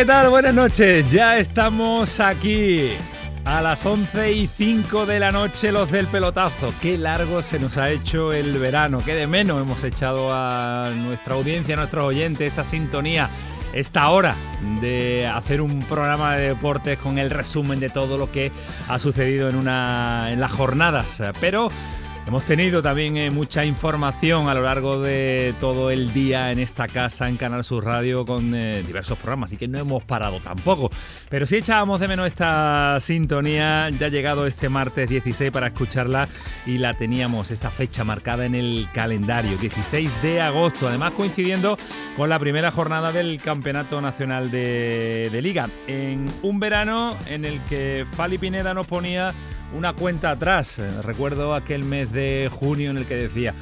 ¿Qué tal? Buenas noches. Ya estamos aquí a las 11 y 5 de la noche los del pelotazo. Qué largo se nos ha hecho el verano, qué de menos hemos echado a nuestra audiencia, a nuestros oyentes, esta sintonía, esta hora de hacer un programa de deportes con el resumen de todo lo que ha sucedido en, una, en las jornadas. Pero Hemos tenido también eh, mucha información a lo largo de todo el día en esta casa, en Canal Sur Radio, con eh, diversos programas, así que no hemos parado tampoco. Pero sí echábamos de menos esta sintonía, ya ha llegado este martes 16 para escucharla y la teníamos esta fecha marcada en el calendario, 16 de agosto, además coincidiendo con la primera jornada del Campeonato Nacional de, de Liga, en un verano en el que Fali Pineda nos ponía una cuenta atrás. Recuerdo aquel mes de junio en el que decía,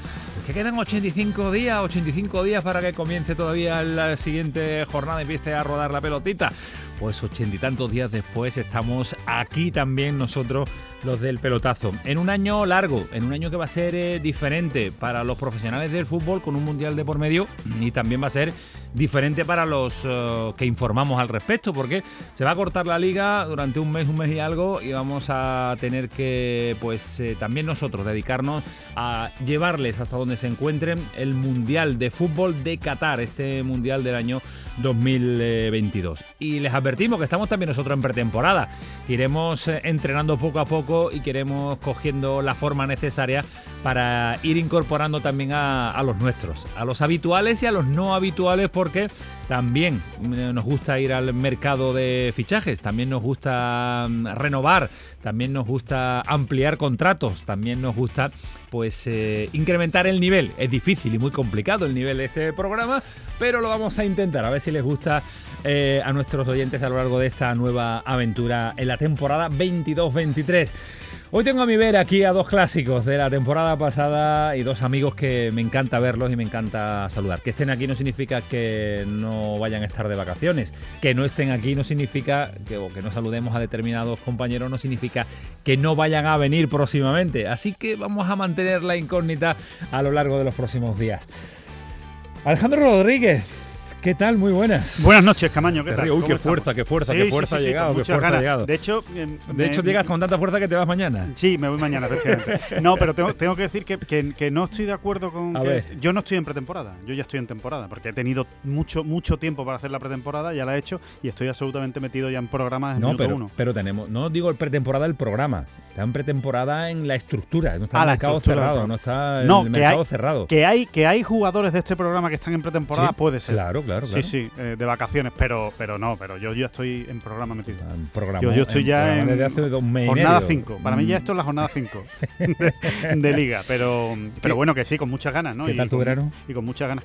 que quedan 85 días, 85 días para que comience todavía la siguiente jornada empiece a rodar la pelotita. Pues ochenta y tantos días después estamos aquí también nosotros los del pelotazo. En un año largo, en un año que va a ser eh, diferente para los profesionales del fútbol con un mundial de por medio y también va a ser diferente para los eh, que informamos al respecto porque se va a cortar la liga durante un mes, un mes y algo y vamos a tener que pues eh, también nosotros dedicarnos a llevarles hasta donde se encuentren el mundial de fútbol de Qatar, este mundial del año 2022. Y les advertimos que estamos también nosotros en pretemporada, iremos entrenando poco a poco y queremos cogiendo la forma necesaria para ir incorporando también a, los nuestros, a los habituales y a los no habituales, porque también eh, nos gusta ir al mercado de fichajes, también nos gusta mm, renovar, también nos gusta ampliar contratos, también nos gusta pues eh, incrementar el nivel. Es difícil y muy complicado el nivel de este programa, pero lo vamos a intentar, a ver si les gusta eh, a nuestros oyentes a lo largo de esta nueva aventura en la temporada 22-23. Hoy tengo a mi ver aquí a dos clásicos de la temporada pasada y dos amigos que me encanta verlos y me encanta saludar. Que estén aquí no significa que no vayan a estar de vacaciones. Que no estén aquí no significa que, o que no saludemos a determinados compañeros no significa que no vayan a venir próximamente. Así que vamos a mantener la incógnita a lo largo de los próximos días. Alejandro Rodríguez, ¿Qué tal? Muy buenas. Buenas noches, Camaño. ¿Qué tal? Uy, qué fuerza, qué fuerza, qué fuerza ha llegado, qué fuerza ha llegado. De hecho, em, de hecho llegas con tanta fuerza que te vas mañana. Sí, me voy mañana, efectivamente. no, pero tengo, que decir que, que, no estoy de acuerdo con que yo no estoy en pretemporada. Yo ya estoy en temporada, porque he tenido mucho mucho tiempo para hacer la pretemporada, ya la he hecho y estoy absolutamente metido ya en programas desde no, pero, uno. pero tenemos, no digo el pretemporada del programa, está en pretemporada en la estructura, no está en el mercado cerrado, no está en el mercado cerrado. Que hay que hay jugadores de este programa que están en pretemporada, puede ser. Claro, claro, claro. Sí, sí. Eh, de vacaciones, pero pero no, pero yo ya estoy en programa metido. programa, yo, estoy ya en jornada 5. Para mí ya mm. esto es la jornada 5 de, liga, pero pero bueno que sí, con muchas ganas, ¿no? ¿Qué tal tu verano? Y con muchas ganas.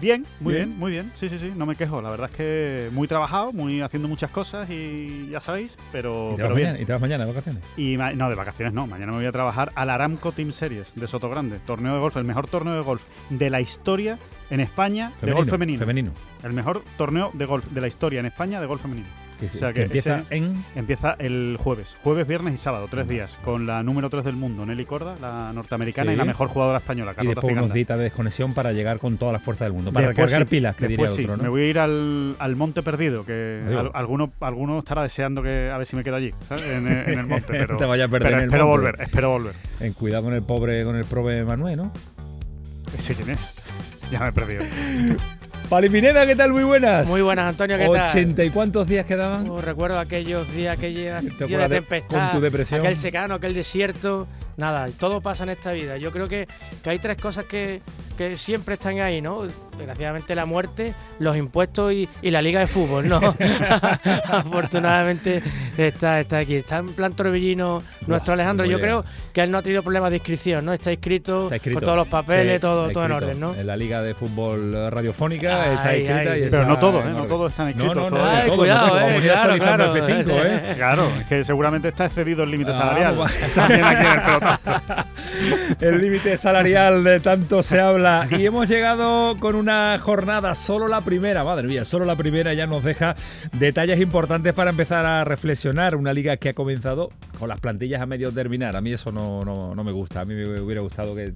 Bien, muy bien. muy bien. Sí, sí, sí, no me quejo. La verdad es que muy trabajado, muy haciendo muchas cosas y ya sabéis, pero, ¿Y te, pero bien. Mañana, ¿Y te vas mañana de vacaciones? Y no, de vacaciones no. Mañana me voy a trabajar al Aramco Team Series de Soto Grande, torneo de golf, el mejor torneo de golf de la historia en España de golf femenino. Femenino. El mejor torneo de golf de la historia en España de golf femenino. O sea que, empieza en empieza el jueves, jueves, viernes y sábado, tres días, con la número 3 del mundo, Nelly Corda, la norteamericana y la mejor jugadora española, Carlota Y después unos días de desconexión para llegar con toda la fuerza del mundo, para recargar pilas, que diría otro, ¿no? Me voy a ir al, al Monte Perdido, que alguno, alguno estará deseando que a ver si me quedo allí, En, el monte, pero, Te vaya a perder pero en el espero volver, espero volver. En cuidado con el pobre, con el prove Manuel, ¿no? ¿Ese quién es? Ya me he perdido. Palipineda, ¿qué tal? Muy buenas. Muy buenas, Antonio, ¿qué tal? ¿80 y cuántos días quedaban? Oh, recuerdo aquellos días, aquella de tempestad, con tu depresión? aquel secano, aquel desierto. Nada, todo pasa en esta vida. Yo creo que, que hay tres cosas que, que siempre están ahí, ¿no? Desgraciadamente la muerte, los impuestos y, la liga de fútbol, ¿no? Afortunadamente está, está aquí. Está en plan torbellino nuestro Alejandro. Yo creo que él no ha tenido problemas de inscripción, ¿no? Está inscrito, con todos los papeles, todo, todo en orden, ¿no? En la liga de fútbol radiofónica está inscrita. y pero no todos, ¿eh? No todos están inscritos. No, no, no, cuidado, eh, claro, claro. F5, ¿eh? Claro, es que seguramente está excedido el límite ah, salarial. También aquí en el El límite salarial de tanto se habla. Y hemos llegado con una jornada, solo la primera, madre mía, solo la primera ya nos deja detalles importantes para empezar a reflexionar. Una liga que ha comenzado con las plantillas a medio terminar. A mí eso no, no, no me gusta. A mí me hubiera gustado que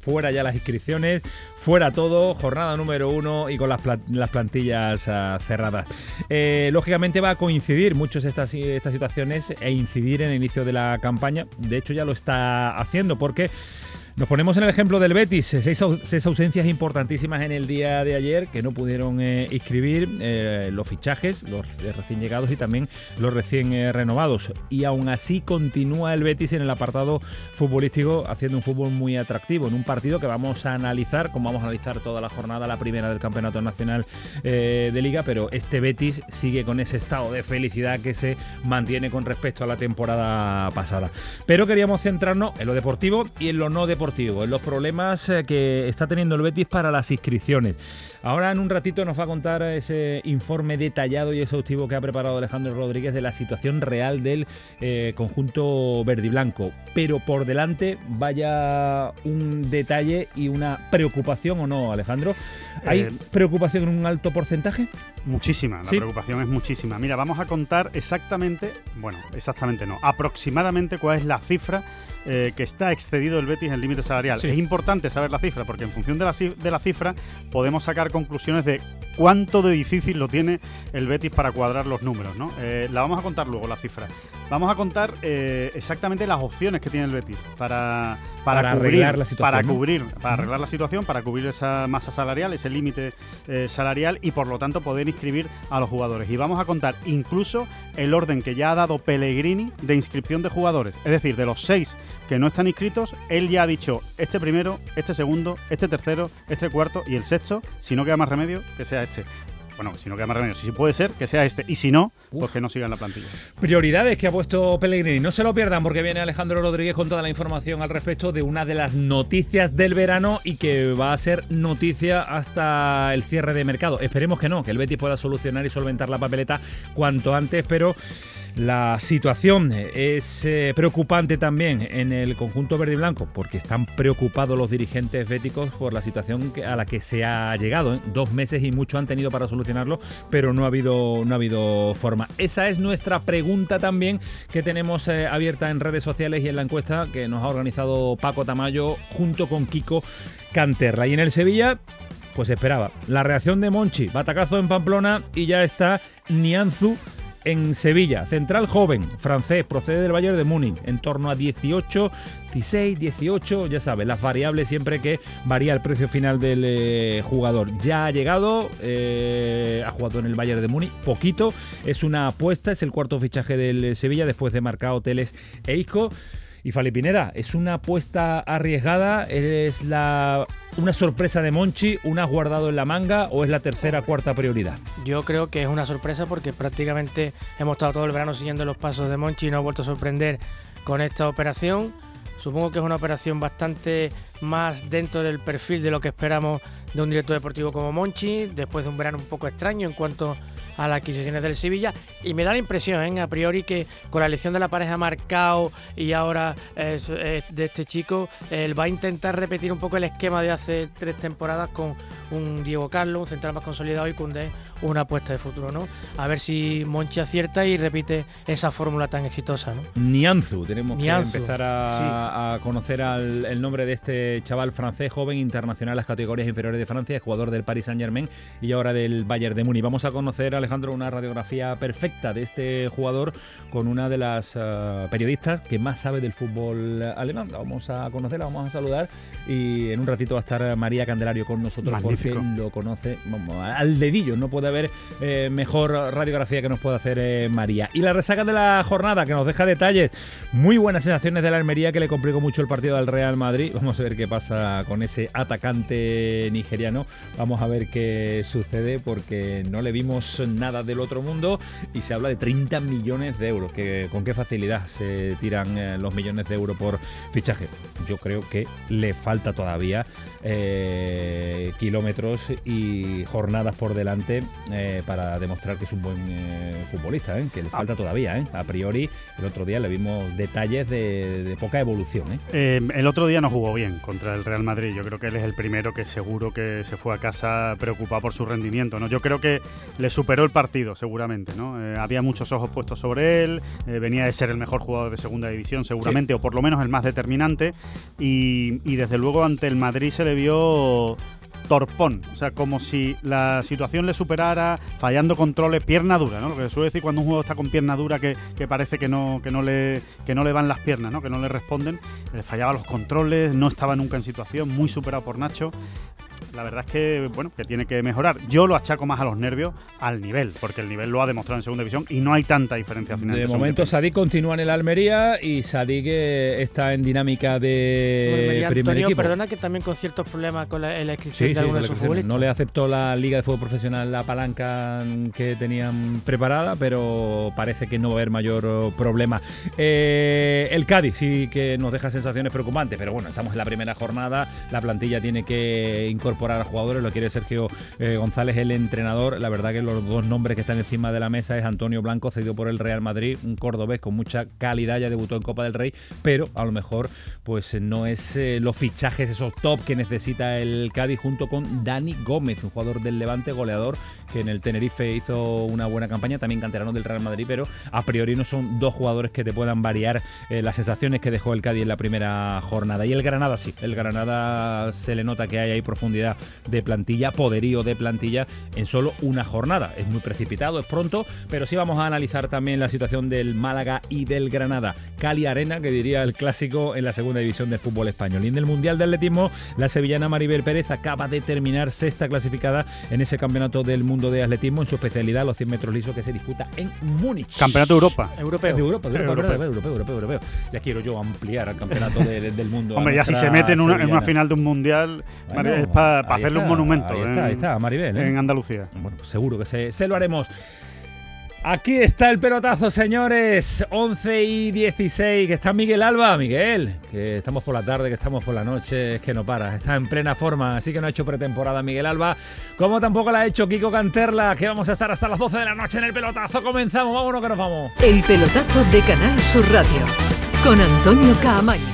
fuera ya las inscripciones, fuera todo, jornada número uno y con las, las plantillas ah, cerradas. Eh, lógicamente va a coincidir muchas estas, estas situaciones e incidir en el inicio de la campaña. De hecho ya lo está haciendo porque nos ponemos en el ejemplo del Betis, seis, ausencias importantísimas en el día de ayer que no pudieron eh, inscribir eh, los fichajes, los recién llegados y también los recién eh, renovados. Y aún así continúa el Betis en el apartado futbolístico haciendo un fútbol muy atractivo, en un partido que vamos a analizar, como vamos a analizar toda la jornada, la primera del Campeonato Nacional de Liga, pero este Betis sigue con ese estado de felicidad que se mantiene con respecto a la temporada pasada. Pero queríamos centrarnos en lo deportivo y en lo no deportivo en los problemas eh, que está teniendo el Betis para las inscripciones. Ahora en un ratito nos va a contar ese informe detallado y exhaustivo que ha preparado Alejandro Rodríguez de la situación real del eh, conjunto verde y blanco. Pero por delante vaya un detalle y una preocupación o no, Alejandro. ¿Hay eh, preocupación en un alto porcentaje? Muchísima, la preocupación es muchísima. Mira, vamos a contar exactamente, bueno, exactamente no, aproximadamente cuál es la cifra eh, que está excedido el Betis en el límite salarial. Es importante saber la cifra porque en función de la, de la cifra podemos sacar conclusiones de cuánto de difícil lo tiene el Betis para cuadrar los números. ¿no? Eh, la vamos a contar luego, la cifra. Vamos a contar eh, exactamente las opciones que tiene el Betis para, para, cubrir, arreglar la situación, para, cubrir, para arreglar la situación, para cubrir esa masa salarial, ese límite salarial y por lo tanto poder inscribir a los jugadores. Y vamos a contar incluso el orden que ya ha dado Pellegrini de inscripción de jugadores. Es decir, de los seis que no están inscritos, él ya ha dicho este primero, este segundo, este tercero, este cuarto y el sexto, si no queda más remedio, que sea este. Bueno, si no queda más remedio, si puede ser, que sea este. Y si no, pues que no siga en la plantilla. Prioridades que ha puesto Pellegrini. No se lo pierdan porque viene Alejandro Rodríguez con toda la información al respecto de una de las noticias del verano y que va a ser noticia hasta el cierre de mercado. Esperemos que no, que el Betis pueda solucionar y solventar la papeleta cuanto antes, pero la situación es eh, preocupante también en el conjunto verde y blanco porque están preocupados los dirigentes béticos por la situación a la que se ha llegado. ¿eh? Dos meses y mucho han tenido para solucionarlo, pero no ha habido, no ha habido forma. Esa es nuestra pregunta también que tenemos eh, abierta en redes sociales y en la encuesta que nos ha organizado Paco Tamayo junto con Kiko Canterra. Y en el Sevilla pues esperaba. La reacción de Monchi, batacazo en Pamplona y ya está Nianzu en Sevilla. Central joven, francés, procede del Bayern de Múnich, en torno a 18, 16, 18, ya sabes, las variables siempre que varía el precio final del eh, jugador. Ya ha llegado, eh, ha jugado en el Bayern de Múnich, poquito, es una apuesta, es el cuarto fichaje del Sevilla después de marcar hoteles e Isco. Y Falipineda, ¿es una apuesta arriesgada? ¿Es la, una sorpresa de Monchi? ¿Una has guardado en la manga o es la tercera cuarta prioridad? Yo creo que es una sorpresa porque prácticamente hemos estado todo el verano siguiendo los pasos de Monchi y no ha vuelto a sorprender con esta operación. Supongo que es una operación bastante más dentro del perfil de lo que esperamos de un director deportivo como Monchi, después de un verano un poco extraño en cuanto a las adquisiciones del Sevilla y me da la impresión ¿eh? a priori que con la elección de la pareja Marcao y ahora de este chico él va a intentar repetir un poco el esquema de hace tres temporadas con un Diego Carlos, un central más consolidado y Cundé una apuesta de futuro, ¿no? A ver si Monchi acierta y repite esa fórmula tan exitosa, ¿no? Nianzu, tenemos que empezar a, conocer el nombre de este chaval francés, joven, internacional en las categorías inferiores de Francia, jugador del Paris Saint Germain y ahora del Bayern de Múnich. Vamos a conocer al Alejandro una radiografía perfecta de este jugador con una de las eh, periodistas que más sabe del fútbol alemán. La vamos a conocer, la vamos a saludar y en un ratito va a estar María Candelario con nosotros porque lo conoce al dedillo. No puede haber eh, mejor radiografía que nos pueda hacer eh, María. Y la resaca de la jornada que nos deja detalles. Muy buenas sensaciones de la Almería que le complicó mucho el partido al Real Madrid. Vamos a ver qué pasa con ese atacante nigeriano. Vamos a ver qué sucede porque no le vimos nada del otro mundo y se habla de 30 millones de euros. Que, ¿Con qué facilidad se tiran eh, los millones de euros por fichaje? Yo creo que le falta todavía eh, kilómetros y jornadas por delante eh, para demostrar que es un buen futbolista, que le ah. falta todavía. A priori, el otro día le vimos detalles de, poca evolución. el otro día no jugó bien contra el Real Madrid. Yo creo que él es el primero que seguro que se fue a casa preocupado por su rendimiento. ¿no? Yo creo que le superó el partido, seguramente. ¿no? Eh, había muchos ojos puestos sobre él, eh, venía de ser el mejor jugador de segunda división, seguramente, o por lo menos el más determinante. Y, y desde luego ante el Madrid se le vio torpón, o sea, como si la situación le superara, fallando controles, pierna dura, ¿no? Lo que suele decir cuando un juego está con pierna dura que, parece que no, que, no le, que no le van las piernas, ¿no? Que no le responden, le fallaba los controles, no estaba nunca en situación, muy superado por Nacho la verdad es que, bueno, que tiene que mejorar. Yo lo achaco más a los nervios, al nivel, porque el nivel lo ha demostrado en segunda división y no hay tanta diferencia final. De momento, Sadik continúa en el Almería y Sadik eh, está en dinámica de primer equipo. perdona que también con ciertos problemas con la, inscripción de algunos de sus futbolistas. No le aceptó la Liga de Fútbol Profesional la palanca que tenían preparada, pero parece que no va a haber mayor problema. Eh, el Cádiz sí que nos deja sensaciones preocupantes, pero bueno, estamos en la primera jornada, la plantilla tiene que incorporar a jugadores, lo quiere Sergio eh, González, el entrenador. La verdad que los dos nombres que están encima de la mesa es Antonio Blanco, cedido por el Real Madrid, un cordobés con mucha calidad, ya debutó en Copa del Rey, pero a lo mejor pues no es eh, los fichajes, esos top que necesita el Cádiz junto con Dani Gómez, un jugador del Levante goleador que en el Tenerife hizo una buena campaña, también canterano del Real Madrid, pero a priori no son dos jugadores que te puedan variar eh, las sensaciones que dejó el Cádiz en la primera jornada. Y el Granada sí, el Granada se le nota que hay ahí profundidad de plantilla, poderío de plantilla en solo una jornada. Es muy precipitado, es pronto, pero sí vamos a analizar también la situación del Málaga y del Granada. Cali Arena, que diría el clásico en la segunda división del fútbol español. Y en el Mundial de Atletismo, la sevillana Maribel Pérez acaba de terminar sexta clasificada en ese campeonato del mundo de atletismo, en su especialidad los 100 metros lisos que se disputa en Múnich. Campeonato de Europa. Europeo. De Europa, de Europa, europeo. Europeo, europeo, Ya quiero yo ampliar al campeonato del mundo. Hombre, ya si se mete en una, en una, final de un mundial, es para para hacerle un monumento. Ahí está, ahí está, Maribel. ¿eh? En Andalucía. Bueno, pues seguro que se, se lo haremos. Aquí está el pelotazo, señores. 11 y 16. Que está Miguel Alba. Miguel, que estamos por la tarde, que estamos por la noche. Es que no para. Está en plena forma. Así que no ha hecho pretemporada Miguel Alba. Como tampoco la ha hecho Kiko Canterla. Que vamos a estar hasta las 12 de la noche en el pelotazo. Comenzamos. Vámonos que nos vamos. El pelotazo de Canal Sur Radio. Con Antonio Caamaño.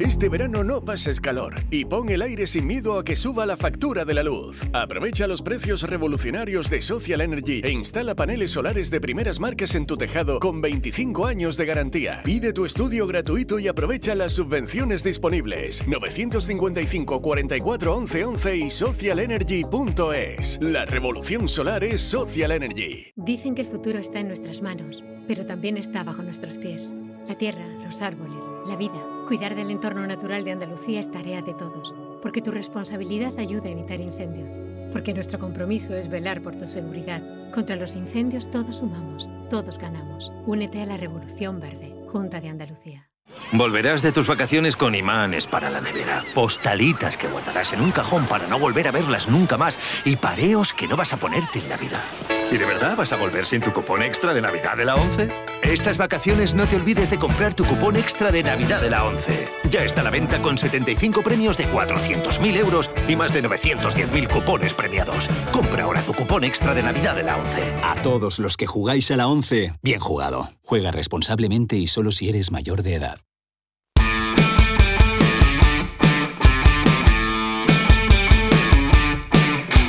Este verano no pases calor y pon el aire sin miedo a que suba la factura de la luz. Aprovecha los precios revolucionarios de Social Energy e instala paneles solares de primeras marcas en tu tejado con 25 años de garantía. Pide tu estudio gratuito y aprovecha las subvenciones disponibles. 955 44 11 11 y socialenergy.es. La revolución solar es Social Energy. Dicen que el futuro está en nuestras manos, pero también está bajo nuestros pies. La tierra, los árboles, la vida. Cuidar del entorno natural de Andalucía es tarea de todos, porque tu responsabilidad ayuda a evitar incendios, porque nuestro compromiso es velar por tu seguridad. Contra los incendios todos sumamos, todos ganamos. Únete a la Revolución Verde, Junta de Andalucía. Volverás de tus vacaciones con imanes para la nevera, postalitas que guardarás en un cajón para no volver a verlas nunca más y pareos que no vas a ponerte en la vida. ¿Y de verdad vas a volver sin tu cupón extra de Navidad de la 11? Estas vacaciones no te olvides de comprar tu cupón extra de Navidad de la 11. Ya está a la venta con 75 premios de 400.000 euros y más de 910.000 cupones premiados. Compra ahora tu cupón extra de Navidad de la 11. A todos los que jugáis a la 11, bien jugado. Juega responsablemente y solo si eres mayor de edad.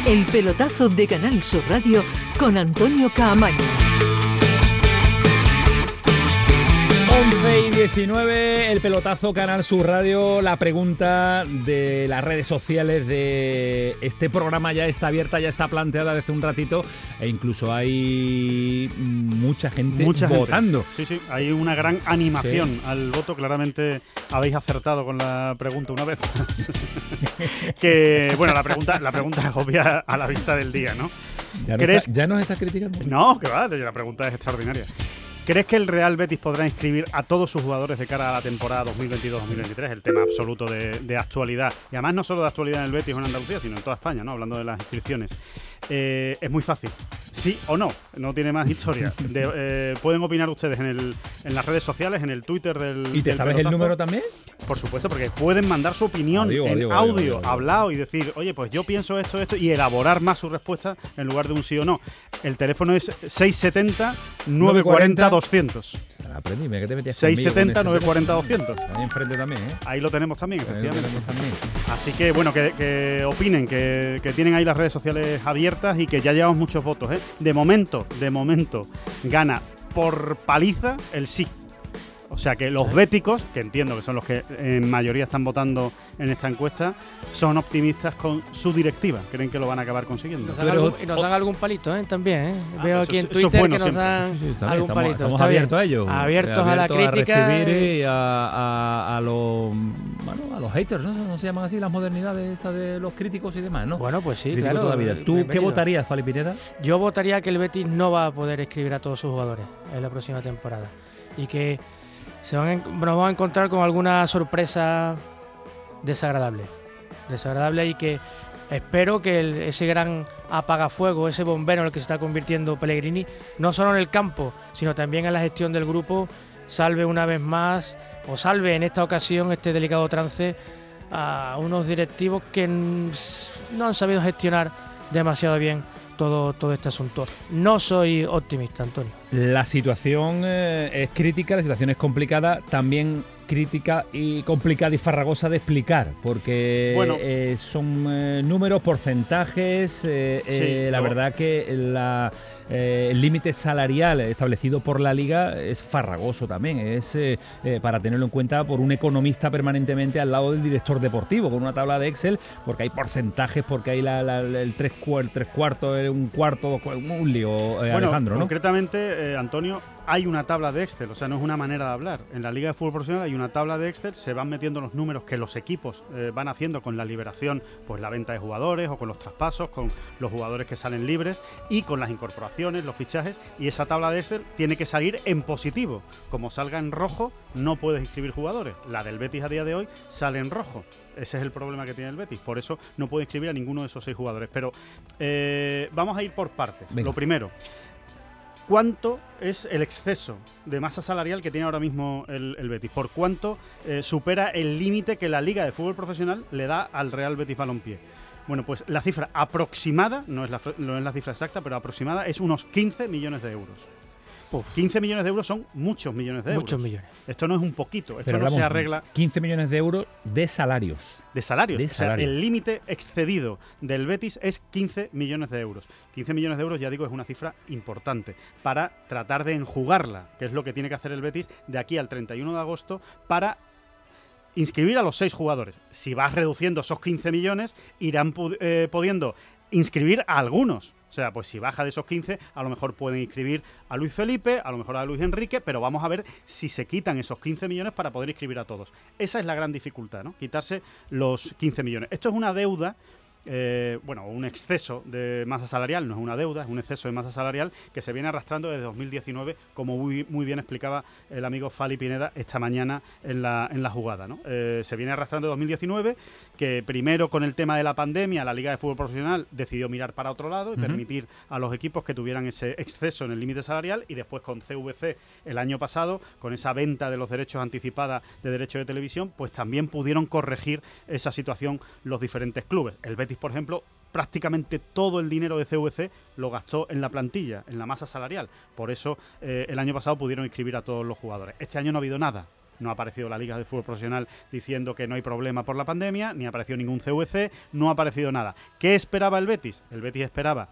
El pelotazo de Canal Sur Radio con Antonio Caamaño. 11 y 19, el pelotazo Canal Sur Radio, la pregunta de las redes sociales de este programa ya está abierta, ya está planteada desde un ratito e incluso hay mucha gente votando. Sí, sí, hay una gran animación al voto, claramente habéis acertado con la pregunta una vez que, bueno, la pregunta, la pregunta es obvia a la vista del día, ¿no? ¿Ya, no ¿Ya nos estás criticando? No, que va, la pregunta es extraordinaria. ¿Crees que el Real Betis podrá inscribir a todos sus jugadores de cara a la temporada 2022-2023? El tema absoluto de, actualidad. Y además no solo de actualidad en el Betis o en Andalucía, sino en toda España, ¿no? Hablando de las inscripciones. Eh, es muy fácil. Sí o no. No tiene más historia. Eh, pueden opinar ustedes en, el, en las redes sociales, en el Twitter del. ¿Y te sabes el número también? Por supuesto, porque pueden mandar su opinión en audio, hablado y decir, oye, pues yo pienso esto, esto, y elaborar más su respuesta en lugar de un sí o no. El teléfono es 670 940 200. Aprendí, que te metías 670 940 200. Ahí enfrente también, ¿eh? Ahí lo tenemos también, efectivamente. Así que, bueno, que, opinen, que, que, tienen ahí las redes sociales abiertas y que ya llevamos muchos votos, ¿eh? De momento, de momento, gana por paliza el sí. O sea que los béticos, que entiendo que son los que en mayoría están votando en esta encuesta, son optimistas con su directiva. Creen que lo van a acabar consiguiendo. y nos dan algún palito ¿eh? también. ¿eh? Ah, Veo aquí en Twitter que nos dan algún palito. Estamos abiertos a ello. Abiertos, a la crítica. A recibir y a, los, bueno, a los haters, ¿no? se llaman así las modernidades de los críticos y demás, ¿no? Bueno, pues sí, claro. ¿Tú qué votarías, Fali Pineda? Yo votaría que el Betis no va a poder escribir a todos sus jugadores en la próxima temporada. Y que se van nos vamos a encontrar con alguna sorpresa desagradable. Desagradable y que espero que ese gran apagafuego, ese bombero en el que se está convirtiendo Pellegrini, no solo en el campo, sino también en la gestión del grupo, salve una vez más, o salve en esta ocasión este delicado trance a unos directivos que no han sabido gestionar demasiado bien todo, todo este asunto. No soy optimista, Antonio. La situación eh, es crítica, la situación es complicada, también crítica y complicada y farragosa de explicar, porque eh, son eh, números, porcentajes, la verdad que la eh, el límite salarial establecido por la liga es farragoso también, es eh, eh, para tenerlo en cuenta por un economista permanentemente al lado del director deportivo, con una tabla de Excel, porque hay porcentajes, porque hay el tres, tres cuartos, un cuarto, un lío, Alejandro, ¿no? Concretamente, Antonio, hay una tabla de Excel, o sea, no es una manera de hablar. En la Liga de Fútbol Profesional hay una tabla de Excel, se van metiendo los números que los equipos eh, van haciendo con la liberación, pues la venta de jugadores o con los traspasos, con los jugadores que salen libres y con las incorporaciones, los fichajes, y esa tabla de Excel tiene que salir en positivo. Como salga en rojo, no puedes inscribir jugadores. La del Betis a día de hoy sale en rojo. Ese es el problema que tiene el Betis. Por eso no puede inscribir a ninguno de esos seis jugadores. Pero eh, vamos a ir por partes. Lo primero, cuánto es el exceso de masa salarial que tiene ahora mismo el, Betis, por cuánto eh, supera el límite que la Liga de Fútbol Profesional le da al Real Betis Balompié. Bueno, pues la cifra aproximada, no es la, no es la cifra exacta, pero aproximada es unos 15 millones de euros. 15 millones de euros son muchos millones de euros. Muchos millones. Esto no es un poquito, esto no se arregla. 15 millones de euros de salarios. De salarios. o sea, el límite excedido del Betis es 15 millones de euros. 15 millones de euros, ya digo, es una cifra importante para tratar de enjugarla, que es lo que tiene que hacer el Betis de aquí al 31 de agosto para inscribir a los seis jugadores. Si vas reduciendo esos 15 millones, irán eh, pudiendo inscribir a algunos. Sea, pues si baja de esos 15, a lo mejor pueden inscribir a Luis Felipe, a lo mejor a Luis Enrique, pero vamos a ver si se quitan esos 15 millones para poder inscribir a todos. Esa es la gran dificultad, ¿no? Quitarse los 15 millones. Esto es una deuda eh, bueno, un exceso de masa salarial, no es una deuda, es un exceso de masa salarial que se viene arrastrando desde 2019, como muy, bien explicaba el amigo Fali Pineda esta mañana en la, en la jugada. ¿no? Eh, se viene arrastrando desde 2019, que primero con el tema de la pandemia, la Liga de Fútbol Profesional decidió mirar para otro lado y permitir a los equipos que tuvieran ese exceso en el límite salarial y después con CVC el año pasado, con esa venta de los derechos anticipada de derechos de televisión, pues también pudieron corregir esa situación los diferentes clubes. El Betis, por ejemplo, prácticamente todo el dinero de CVC lo gastó en la plantilla, en la masa salarial. Por eso eh, el año pasado pudieron inscribir a todos los jugadores. Este año no ha habido nada. No ha aparecido la Liga de Fútbol Profesional diciendo que no hay problema por la pandemia, ni ha aparecido ningún CVC, no ha aparecido nada. ¿Qué esperaba el Betis? El Betis esperaba,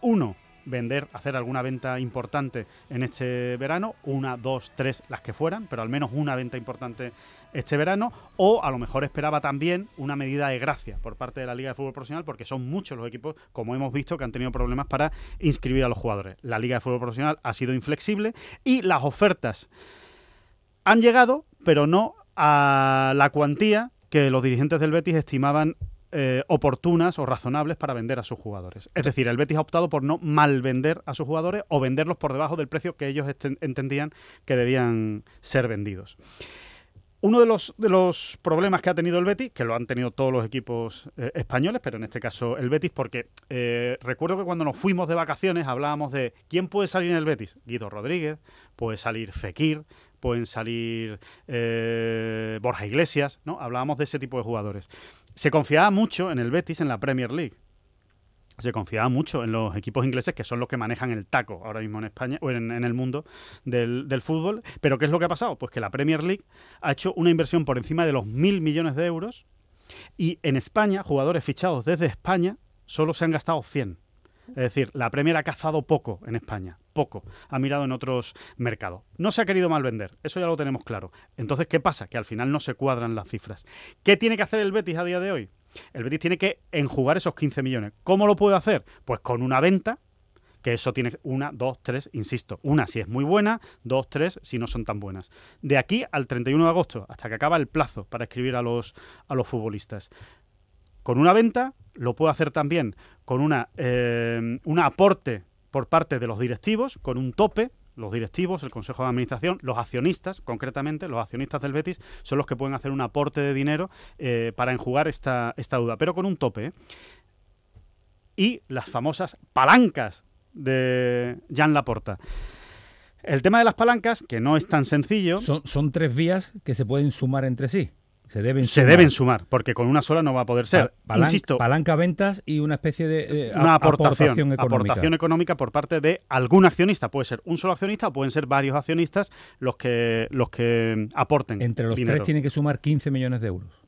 uno, vender, hacer alguna venta importante en este verano, una, dos, tres, las que fueran, pero al menos una venta importante este verano, o a lo mejor esperaba también una medida de gracia por parte de la Liga de Fútbol Profesional, porque son muchos los equipos, como hemos visto, que han tenido problemas para inscribir a los jugadores. La Liga de Fútbol Profesional ha sido inflexible y las ofertas han llegado, pero no a la cuantía que los dirigentes del Betis estimaban eh, oportunas o razonables para vender a sus jugadores. Es decir, el Betis ha optado por no mal vender a sus jugadores o venderlos por debajo del precio que ellos entendían que debían ser vendidos. Uno de los, de los problemas que ha tenido el Betis, que lo han tenido todos los equipos eh, españoles, pero en este caso el Betis, porque eh, recuerdo que cuando nos fuimos de vacaciones hablábamos de quién puede salir en el Betis. Guido Rodríguez, puede salir Fekir, pueden salir Borja Iglesias, ¿no? Hablábamos de ese tipo de jugadores. Se confiaba mucho en el Betis en la Premier League. Se confiaba mucho en los equipos ingleses que son los que manejan el taco ahora mismo en España o en, el mundo del, fútbol. Pero ¿qué es lo que ha pasado? Pues que la Premier League ha hecho una inversión por encima de los mil millones de euros y en España, jugadores fichados desde España, solo se han gastado 100. Es decir, la Premier ha cazado poco en España, poco. Ha mirado en otros mercados. No se ha querido mal vender, eso ya lo tenemos claro. Entonces, ¿qué pasa? Que al final no se cuadran las cifras. ¿Qué tiene que hacer el Betis a día de hoy? El Betis tiene que enjugar esos 15 millones. ¿Cómo lo puede hacer? Pues con una venta que eso tiene una, dos, tres, insisto, una si es muy buena, dos, tres si no son tan buenas. De aquí al 31 de agosto, hasta que acaba el plazo para escribir a los, a los futbolistas. Con una venta lo puedo hacer también con una, eh, un aporte por parte de los directivos, con un tope, los directivos, el Consejo de Administración, los accionistas, concretamente, los accionistas del Betis, son los que pueden hacer un aporte de dinero eh, para enjugar esta, esta duda, pero con un tope. ¿eh? Y las famosas palancas de Jan Laporta. El tema de las palancas, que no es tan sencillo. son tres vías que se pueden sumar entre sí. Se deben, se sumar. deben sumar, porque con una sola no va a poder ser. Insisto, palanca ventas y una especie de eh, una aportación, económica. aportación económica por parte de algún accionista. Puede ser un solo accionista o pueden ser varios accionistas los que los que aporten. Entre los tres tiene que sumar 15 millones de euros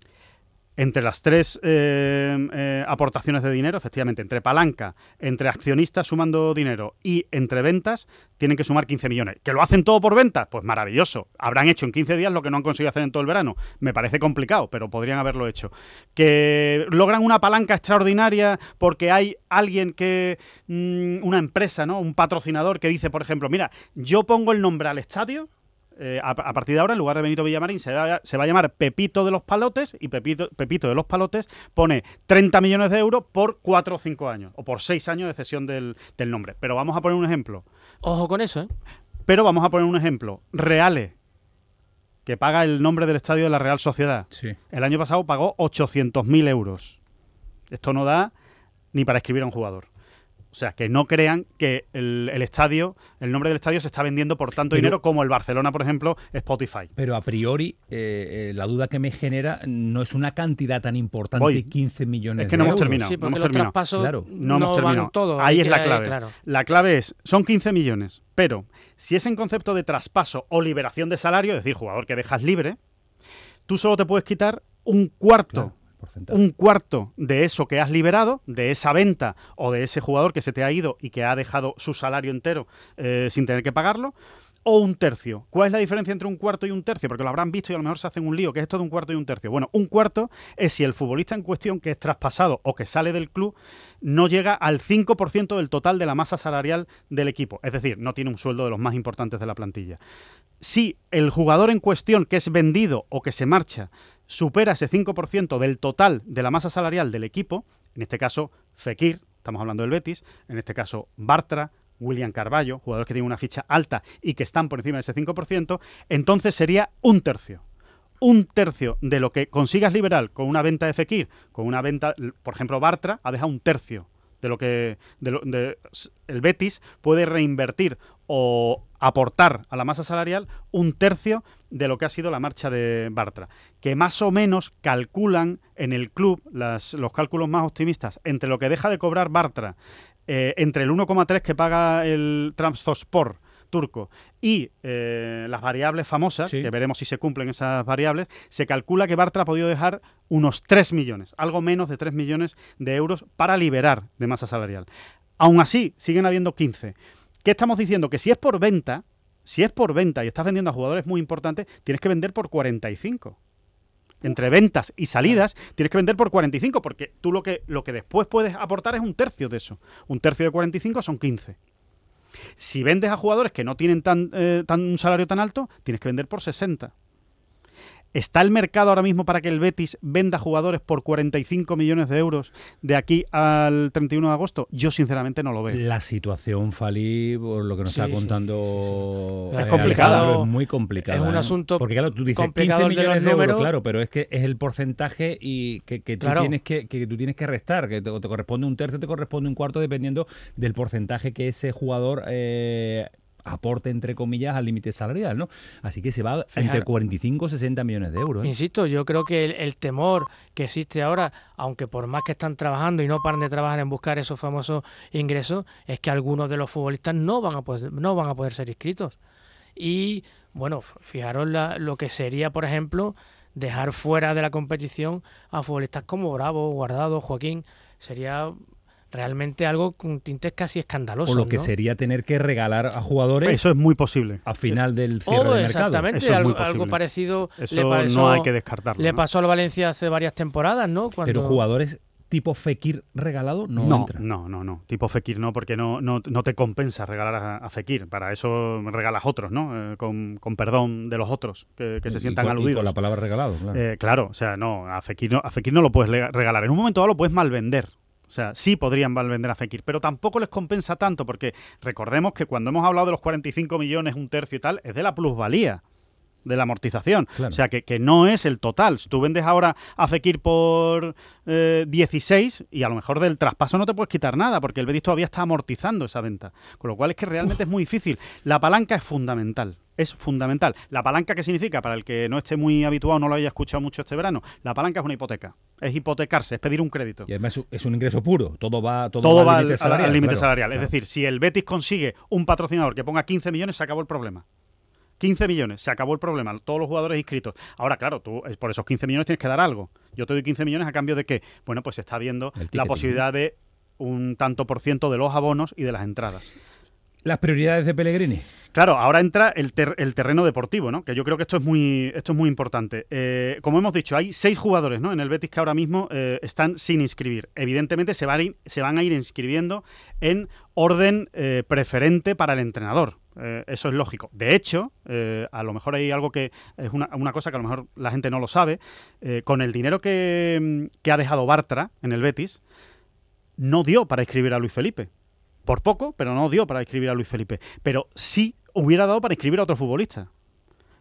entre las tres eh, eh, aportaciones de dinero, efectivamente, entre palanca, entre accionistas sumando dinero y entre ventas, tienen que sumar 15 millones. ¿Que lo hacen todo por ventas? Pues maravilloso. Habrán hecho en 15 días lo que no han conseguido hacer en todo el verano. Me parece complicado, pero podrían haberlo hecho. ¿Que logran una palanca extraordinaria porque hay alguien que, mm, una empresa, ¿no? Un patrocinador que dice, por ejemplo, mira, yo pongo el nombre al estadio eh, a, partir de ahora, en lugar de Benito Villamarín, se va, a llamar Pepito de los Palotes y Pepito, Pepito de los Palotes pone 30 millones de euros por 4 o 5 años, o por 6 años de cesión del, nombre. Pero vamos a poner un ejemplo. Ojo con eso, ¿eh? Pero vamos a poner un ejemplo. Reale, que paga el nombre del estadio de la Real Sociedad. El año pasado pagó 800.000 euros. Esto no da ni para escribir a un jugador. O sea, que no crean que el, estadio, el nombre del estadio se está vendiendo por tanto dinero como el Barcelona, por ejemplo, Spotify. Pero a priori, eh, eh, la duda que me genera no es una cantidad tan importante, 15 millones Es que no hemos terminado. Sí, no hemos terminado. claro. no, hemos terminado. Todo, Ahí es la clave. La clave es, son 15 millones, pero si es en concepto de traspaso o liberación de salario, es decir, jugador que dejas libre, tú solo te puedes quitar un cuarto un cuarto de eso que has liberado, de esa venta o de ese jugador que se te ha ido y que ha dejado su salario entero eh, sin tener que pagarlo, o un tercio. ¿Cuál es la diferencia entre un cuarto y un tercio? Porque lo habrán visto y a lo mejor se hacen un lío. ¿Qué es esto de un cuarto y un tercio? Bueno, un cuarto es si el futbolista en cuestión que es traspasado o que sale del club no llega al 5% del total de la masa salarial del equipo. Es decir, no tiene un sueldo de los más importantes de la plantilla. Si el jugador en cuestión que es vendido o que se marcha supera ese 5% del total de la masa salarial del equipo, en este caso Fekir, estamos hablando del Betis, en este caso Bartra, William Carballo, jugadores que tienen una ficha alta y que están por encima de ese 5%, entonces sería un tercio. Un tercio de lo que consigas liberar con una venta de Fekir, con una venta, por ejemplo, Bartra ha dejado un tercio de lo que el Betis puede reinvertir o aportar a la masa salarial un tercio de lo que ha sido la marcha de Bartra, que más o menos calculan en el club los cálculos más optimistas entre lo que deja de cobrar Bartra, eh, entre el 1,3 que paga el Trabzonspor turco y eh, las variables famosas, que veremos si se cumplen esas variables, se calcula que Bartra ha podido dejar unos 3 millones, algo menos de 3 millones de euros para liberar de masa salarial. Aún así, siguen habiendo 15. ¿Qué estamos diciendo? Que si es por venta, si es por venta y estás vendiendo a jugadores muy importantes, tienes que vender por 45 entre ventas y salidas, tienes que vender por 45, porque tú lo que, lo que después puedes aportar es un tercio de eso. Un tercio de 45 son 15. Si vendes a jugadores que no tienen tan, eh, tan, un salario tan alto, tienes que vender por 60. ¿Está el mercado ahora mismo para que el Betis venda jugadores por 45 millones de euros de aquí al 31 de agosto? Yo sinceramente no lo veo. La situación, Fali, por lo que nos está contando... es complicada. Es muy complicada. Es un asunto Porque claro, tú dices 15 millones de, euros, claro, pero es que es el porcentaje y que, tú, tienes que, que, tú tienes que restar, que te, corresponde un tercio, te corresponde un cuarto, dependiendo del porcentaje que ese jugador... Eh, aporte, entre comillas, al límite salarial, ¿no? Así que se va entre 45 y 60 millones de euros. ¿eh? Insisto, yo creo que el, temor que existe ahora, aunque por más que están trabajando y no paran de trabajar en buscar esos famosos ingresos, es que algunos de los futbolistas no van a poder, no van a poder ser inscritos. Y bueno, fijaros lo que sería, por ejemplo, dejar fuera de la competición a futbolistas como Bravo, Guardado, Joaquín. Sería realmente algo con tintes casi escandalosos. O lo que sería tener que regalar a jugadores. Eso es muy posible. A final del cierre del exactamente, algo, algo, parecido. le pasó, no hay que descartarlo. Le pasó al Valencia hace varias temporadas, ¿no? Pero jugadores tipo Fekir regalado no, no entra. No, no, no. Tipo Fekir no, porque no, no, no te compensa regalar a, Fekir. Para eso regalas otros, ¿no? Eh, con, con, perdón de los otros que, se sientan aludidos. con la palabra regalado, claro. Eh, claro, o sea, no a, Fekir no, a Fekir no lo puedes regalar. En un momento dado lo puedes malvender. O sea, sí podrían vender a Fekir, pero tampoco les compensa tanto porque recordemos que cuando hemos hablado de los 45 millones, un tercio y tal, es de la plusvalía de la amortización. O sea, que, que, no es el total. Si tú vendes ahora a Fekir por 16 eh, y a lo mejor del traspaso no te puedes quitar nada porque el Betis todavía está amortizando esa venta. Con lo cual es que realmente es muy difícil. La palanca es fundamental es fundamental. La palanca, ¿qué significa? Para el que no esté muy habituado, no lo haya escuchado mucho este verano, la palanca es una hipoteca. Es hipotecarse, es pedir un crédito. Y además es un ingreso puro, todo va, todo, va, al límite salarial. Es decir, si el Betis consigue un patrocinador que ponga 15 millones, se acabó el problema. 15 millones, se acabó el problema, todos los jugadores inscritos. Ahora, claro, tú por esos 15 millones tienes que dar algo. Yo te doy 15 millones a cambio de que, bueno, pues se está viendo la posibilidad de un tanto por ciento de los abonos y de las entradas. Las prioridades de Pellegrini. Claro, ahora entra el, terreno deportivo, ¿no? Que yo creo que esto es muy, esto es muy importante. Eh, como hemos dicho, hay seis jugadores, ¿no? En el Betis que ahora mismo eh, están sin inscribir. Evidentemente se, se van a ir inscribiendo en orden eh, preferente para el entrenador. Eso es lógico. De hecho, a lo mejor hay algo que es una, cosa que a lo mejor la gente no lo sabe. con el dinero que, que ha dejado Bartra en el Betis, no dio para inscribir a Luis Felipe por poco, pero no dio para escribir a Luis Felipe. Pero sí hubiera dado para escribir a otro futbolista.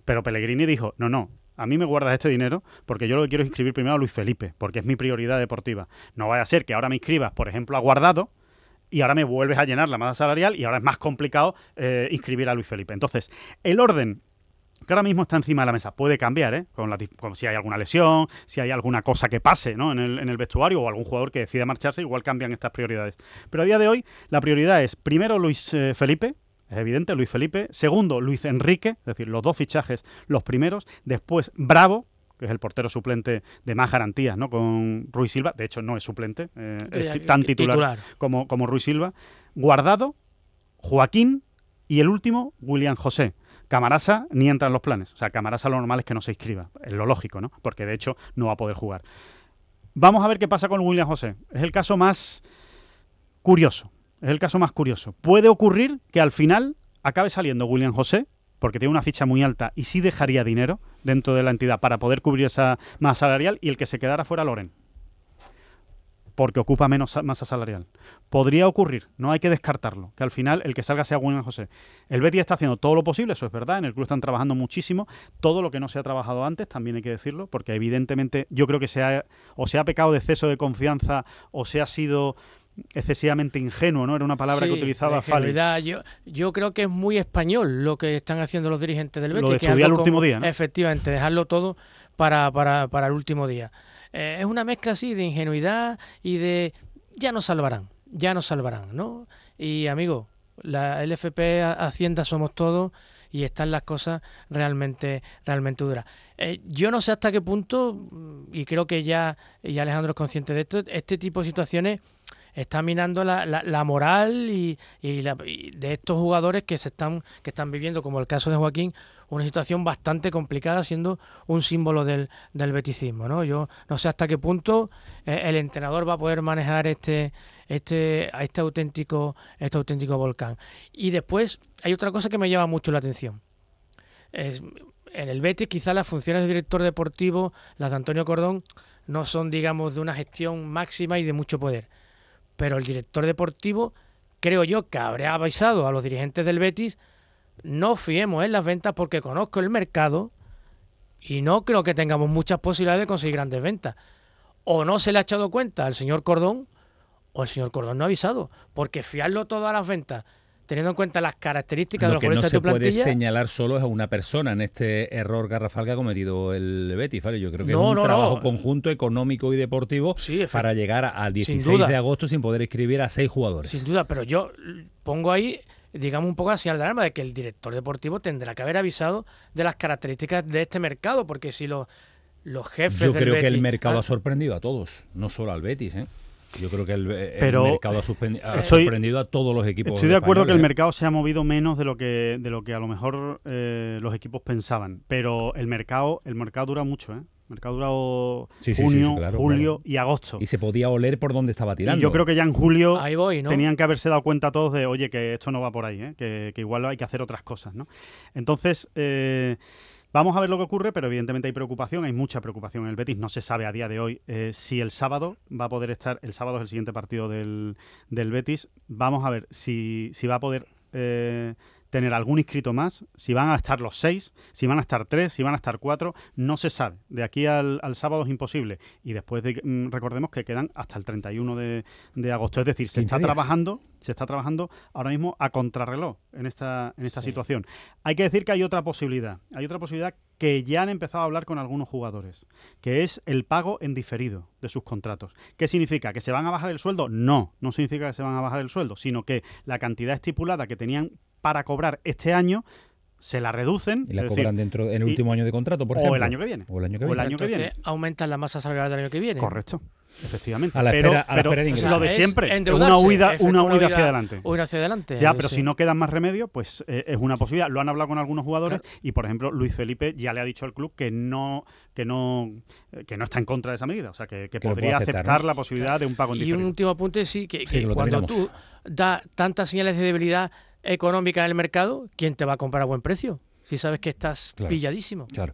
Pero Pellegrini dijo, no, no, a mí me guardas este dinero porque yo lo que quiero es inscribir primero a Luis Felipe, porque es mi prioridad deportiva. No vaya a ser que ahora me inscribas, por ejemplo, a Guardado y ahora me vuelves a llenar la masa salarial y ahora es más complicado eh, inscribir a Luis Felipe. Entonces, el orden que ahora mismo está encima de la mesa. Puede cambiar, ¿eh? Con, la, si hay alguna lesión, si hay alguna cosa que pase ¿no? en, el, en el vestuario o algún jugador que decida marcharse, igual cambian estas prioridades. Pero a día de hoy, la prioridad es primero Luis eh, Felipe, es evidente, Luis Felipe. Segundo, Luis Enrique, es decir, los dos fichajes, los primeros. Después, Bravo, que es el portero suplente de más garantías, ¿no? Con Ruiz Silva. De hecho, no es suplente, eh, es tan titular, Como, como Ruiz Silva. Guardado, Joaquín y el último, William José. Camarasa ni entra en los planes. O sea, Camarasa lo normal es que no se inscriba. Es lo lógico, ¿no? Porque de hecho no va a poder jugar. Vamos a ver qué pasa con William José. Es el caso más curioso. Es el caso más curioso. Puede ocurrir que al final acabe saliendo William José porque tiene una ficha muy alta y sí dejaría dinero dentro de la entidad para poder cubrir esa masa salarial y el que se quedara fuera Loren porque ocupa menos masa salarial. Podría ocurrir, no hay que descartarlo, que al final el que salga sea Juan José. El Betis está haciendo todo lo posible, eso es verdad, en el club están trabajando muchísimo, todo lo que no se ha trabajado antes, también hay que decirlo, porque evidentemente yo creo que se ha, o se ha pecado de exceso de confianza o se ha sido excesivamente ingenuo, ¿no? Era una palabra que utilizaba Fali. Yo, yo creo que es muy español lo que están haciendo los dirigentes del Betis. Lo de estudiar el último día, Efectivamente, dejarlo todo para, para, para el último día. Eh, es una mezcla así de ingenuidad y de ya nos salvarán, ya nos salvarán, ¿no? Y amigo, la LFP Hacienda somos todos y están las cosas realmente realmente duras. Eh, yo no sé hasta qué punto, y creo que ya, y Alejandro es consciente de esto, este tipo de situaciones está minando la, la, moral y, y, de estos jugadores que se están que están viviendo, como el caso de Joaquín, una situación bastante complicada, siendo un símbolo del, del beticismo. ¿no? Yo no sé hasta qué punto eh, el entrenador va a poder manejar este, este, este, auténtico, este auténtico volcán. Y después hay otra cosa que me llama mucho la atención. en el Betis quizás las funciones de director deportivo, las de Antonio Cordón, no son, digamos, de una gestión máxima y de mucho poder pero el director deportivo creo yo que habría avisado a los dirigentes del Betis no fiemos en las ventas porque conozco el mercado y no creo que tengamos muchas posibilidades de conseguir grandes ventas. O no se le ha echado cuenta al señor Cordón o el señor Cordón no ha avisado, porque fiarlo todo a las ventas teniendo en cuenta las características de los que no se puede señalar solo es a una persona en este error garrafal que ha cometido el Betis, ¿vale? Yo creo que es un trabajo conjunto económico y deportivo para llegar al 16 de agosto sin poder escribir a seis jugadores. Sin duda, pero yo pongo ahí digamos un poco la señal de alarma de que el director deportivo tendrá que haber avisado de las características de este mercado, porque si los, los jefes Yo creo que el mercado ha sorprendido a todos, no solo al Betis, ¿eh? Yo creo que el, mercado ha, sorprendido a todos los equipos. Estoy de acuerdo que el mercado se ha movido menos de lo que de lo que a lo mejor eh, los equipos pensaban, pero el mercado el mercado dura mucho, ¿eh? El mercado durado junio, julio y agosto. Y se podía oler por dónde estaba tirando. Y yo creo que ya en julio tenían que haberse dado cuenta todos de, oye, que esto no va por ahí, ¿eh? que, que, igual hay que hacer otras cosas, ¿no? Entonces, eh, Vamos a ver lo que ocurre, pero evidentemente hay preocupación, hay mucha preocupación en el Betis. No se sabe a día de hoy eh, si el sábado va a poder estar, el sábado es el siguiente partido del, del Betis. Vamos a ver si, si va a poder eh, tener algún inscrito más, si van a estar los seis, si van a estar tres, si van a estar cuatro, no se sabe. De aquí al, sábado es imposible. Y después de, mm, recordemos que quedan hasta el 31 de, de agosto. Es decir, se está trabajando, se está trabajando ahora mismo a contrarreloj en esta, en esta situación. Hay que decir que hay otra posibilidad. Hay otra posibilidad que ya han empezado a hablar con algunos jugadores, que es el pago en diferido de sus contratos. ¿Qué significa? ¿Que se van a bajar el sueldo? No, no significa que se van a bajar el sueldo, sino que la cantidad estipulada que tenían para cobrar este año se la reducen. Y la cobran dentro en el último año de contrato, por ejemplo. O el año que viene. O el año que viene. año que viene. aumentan la masa salarial del año que viene. Correcto. Efectivamente. A la espera, a la espera de Lo de siempre. Es una huida, una huida hacia adelante. Huida hacia adelante. Ya, pero si no quedan más remedio, pues eh, es una posibilidad. Lo han hablado con algunos jugadores y, por ejemplo, Luis Felipe ya le ha dicho al club que no que no que no está en contra de esa medida. O sea, que, podría aceptar la posibilidad de un pago en Y un último apunte, sí, que, cuando tú das tantas señales de debilidad económica en el mercado, ¿quién te va a comprar a buen precio? Si sabes que estás pilladísimo. Claro.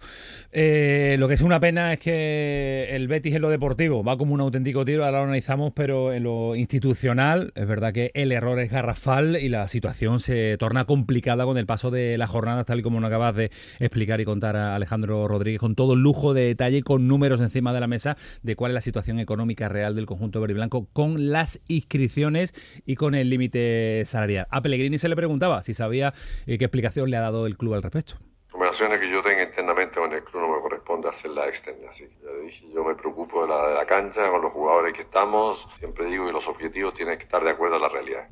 Eh, lo que es una pena es que el Betis en lo deportivo va como un auténtico tiro, ahora lo analizamos, pero en lo institucional es verdad que el error es garrafal y la situación se torna complicada con el paso de las jornadas, tal y como nos acabas de explicar y contar a Alejandro Rodríguez, con todo el lujo de detalle, con números encima de la mesa de cuál es la situación económica real del conjunto verde y blanco, con las inscripciones y con el límite salarial. A Pellegrini se le preguntaba si sabía eh, qué explicación le ha dado el club al respecto. Conversaciones que yo tenga internamente con el club no me corresponde hacerla externa, así que ya dije, yo me preocupo de la, de la cancha, con los jugadores que estamos, siempre digo que los objetivos tienen que estar de acuerdo a la realidad.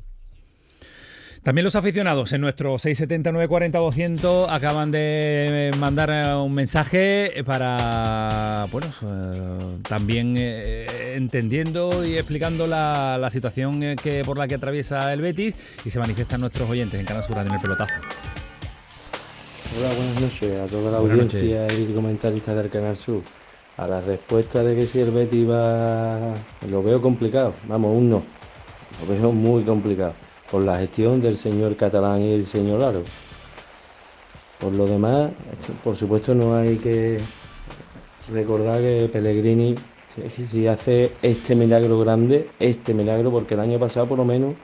También los aficionados en nuestro 679 40 200 acaban de mandar eh, un mensaje para, bueno, eh, también eh, entendiendo y explicando la, la, situación que por la que atraviesa el Betis y se manifiestan nuestros oyentes en Canal Sur en el pelotazo. Hola, buenas noches a toda la audiencia y comentaristas del Canal Sur. A la respuesta de que si el Betty va, lo veo complicado, vamos, un no, lo veo muy complicado, por la gestión del señor Catalán y el señor Laro. Por lo demás, por supuesto no hay que recordar que Pellegrini si hace este milagro grande, este milagro, porque el año pasado por lo menos,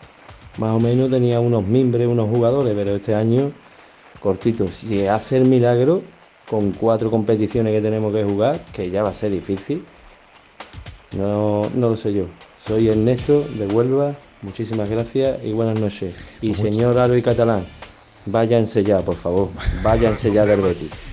más o menos tenía unos mimbres, unos jugadores, pero este año cortito. Si hace el milagro, con cuatro competiciones que tenemos que jugar, que ya va a ser difícil, no, no lo sé yo. Soy Ernesto de Huelva, muchísimas gracias y buenas noches. Y pues señor Aro y Catalán, váyanse ya, por favor, váyanse ya del Betis.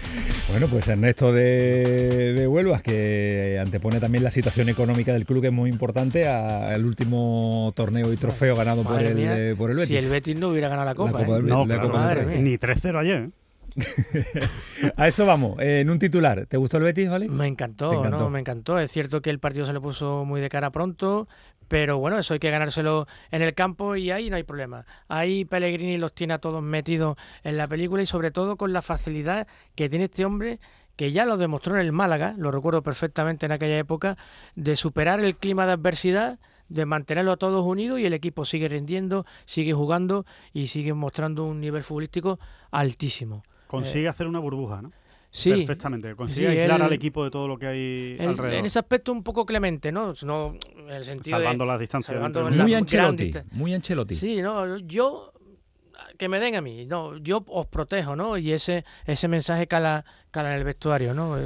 Bueno, pues Ernesto de, de Huelvas, que antepone también la situación económica del club, que es muy importante, al último torneo y trofeo ganado por el, por el Betis. Si el Betis no hubiera ganado la Copa, ¿eh? no, ni 3-0 ayer. ¿eh? a eso vamos, en un titular. ¿Te gustó el Betis, vale? Me encantó, ¿no? Me encantó. Es cierto que el partido se le puso muy de cara pronto, pero bueno, eso hay que ganárselo en el campo y ahí no hay problema. Ahí Pellegrini los tiene a todos metidos en la película y sobre todo con la facilidad que tiene este hombre que ya lo demostró en el Málaga, lo recuerdo perfectamente en aquella época, de superar el clima de adversidad, de mantenerlo a todos unidos y el equipo sigue rindiendo, sigue jugando y sigue mostrando un nivel futbolístico altísimo. Consigue hacer una burbuja, ¿no? Sí. Perfectamente. Consigue aislar al equipo de todo lo que hay alrededor. En ese aspecto un poco clemente, ¿no? no en el sentido Salvando las distancias. muy Ancelotti. Muy Ancelotti. Sí, no, yo que me den a mí, no, yo os protejo, ¿no? Y ese ese mensaje cala cala en el vestuario, ¿no?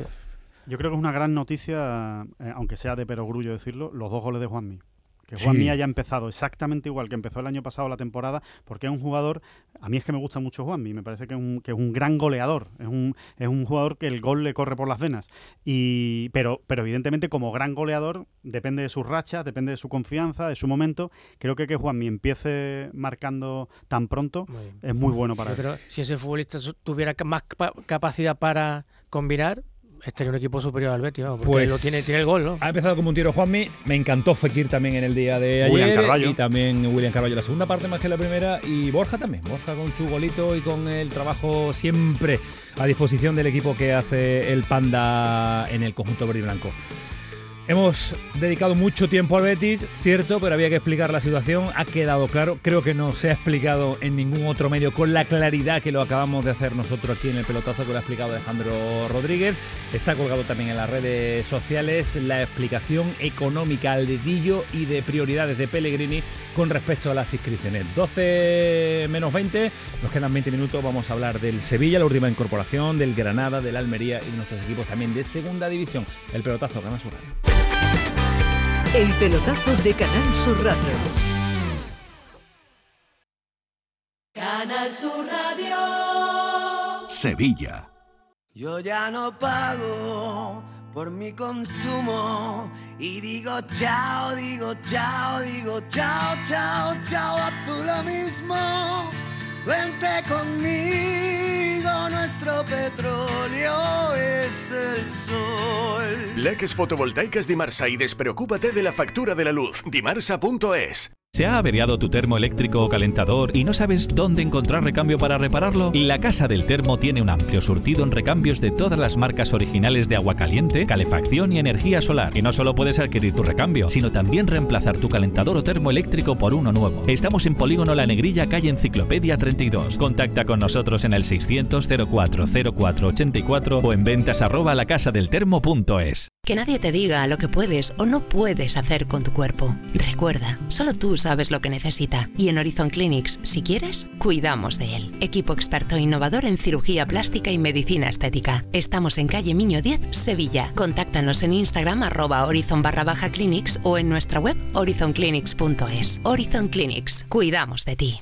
Yo creo que es una gran noticia, eh, aunque sea de perogrullo decirlo, los dos goles de Juanmi. Que Juan Mía haya empezado exactamente igual que empezó el año pasado la temporada, porque es un jugador, a mí es que me gusta mucho Juanmi, me parece que es un, que es un gran goleador, es un, es un jugador que el gol le corre por las venas. Y, pero, pero evidentemente como gran goleador depende de sus rachas, depende de su confianza, de su momento. Creo que que Juanmi empiece marcando tan pronto es muy bueno para él. si ese futbolista tuviera más capacidad para combinar, estaría un equipo superior al Betis, porque pues lo tiene, tiene el gol, ¿no? Ha empezado como un tiro Juanmi, me encantó Fekir también en el día de ayer. Y también William Carvalho la segunda parte más que la primera. Y Borja también, Borja con su golito y con el trabajo siempre a disposición del equipo que hace el Panda en el conjunto verde y blanco. Hemos dedicado mucho tiempo al Betis, cierto, pero había que explicar la situación. Ha quedado claro, creo que no se ha explicado en ningún otro medio con la claridad que lo acabamos de hacer nosotros aquí en el pelotazo que lo ha explicado Alejandro Rodríguez. Está colgado también en las redes sociales la explicación económica al dedillo y de prioridades de Pellegrini con respecto a las inscripciones. 12 menos 20, nos quedan 20 minutos, vamos a hablar del Sevilla, la última incorporación, del Granada, del Almería y nuestros equipos también de segunda división. El pelotazo gana su radio. El pelotazo de Canal Sur Radio. Canal Sur Radio. Sevilla. Yo ya no pago por mi consumo y digo chao, digo chao, digo chao, chao, chao, a tú lo mismo. Vente conmigo, nuestro petróleo es el sol. Leques fotovoltaicas Dimarsa y despreocúpate de la factura de la luz. Dimarsa.es ¿Se ha averiado tu termo eléctrico o calentador y no sabes dónde encontrar recambio para repararlo? La Casa del Termo tiene un amplio surtido en recambios de todas las marcas originales de agua caliente, calefacción y energía solar. Y no solo puedes adquirir tu recambio, sino también reemplazar tu calentador o termo eléctrico por uno nuevo. Estamos en Polígono La Negrilla, calle Enciclopedia 32. Contacta con nosotros en el 600 04 84 o en ventas arroba lacasadeltermo.es. Que nadie te diga lo que puedes o no puedes hacer con tu cuerpo. Recuerda, solo tú sabes lo que necesita. Y en Horizon Clinics, si quieres, cuidamos de él. Equipo experto e innovador en cirugía plástica y medicina estética. Estamos en calle Miño 10, Sevilla. Contáctanos en Instagram arroba horizon barra baja clinics o en nuestra web horizonclinics.es. Horizon Clinics, cuidamos de ti.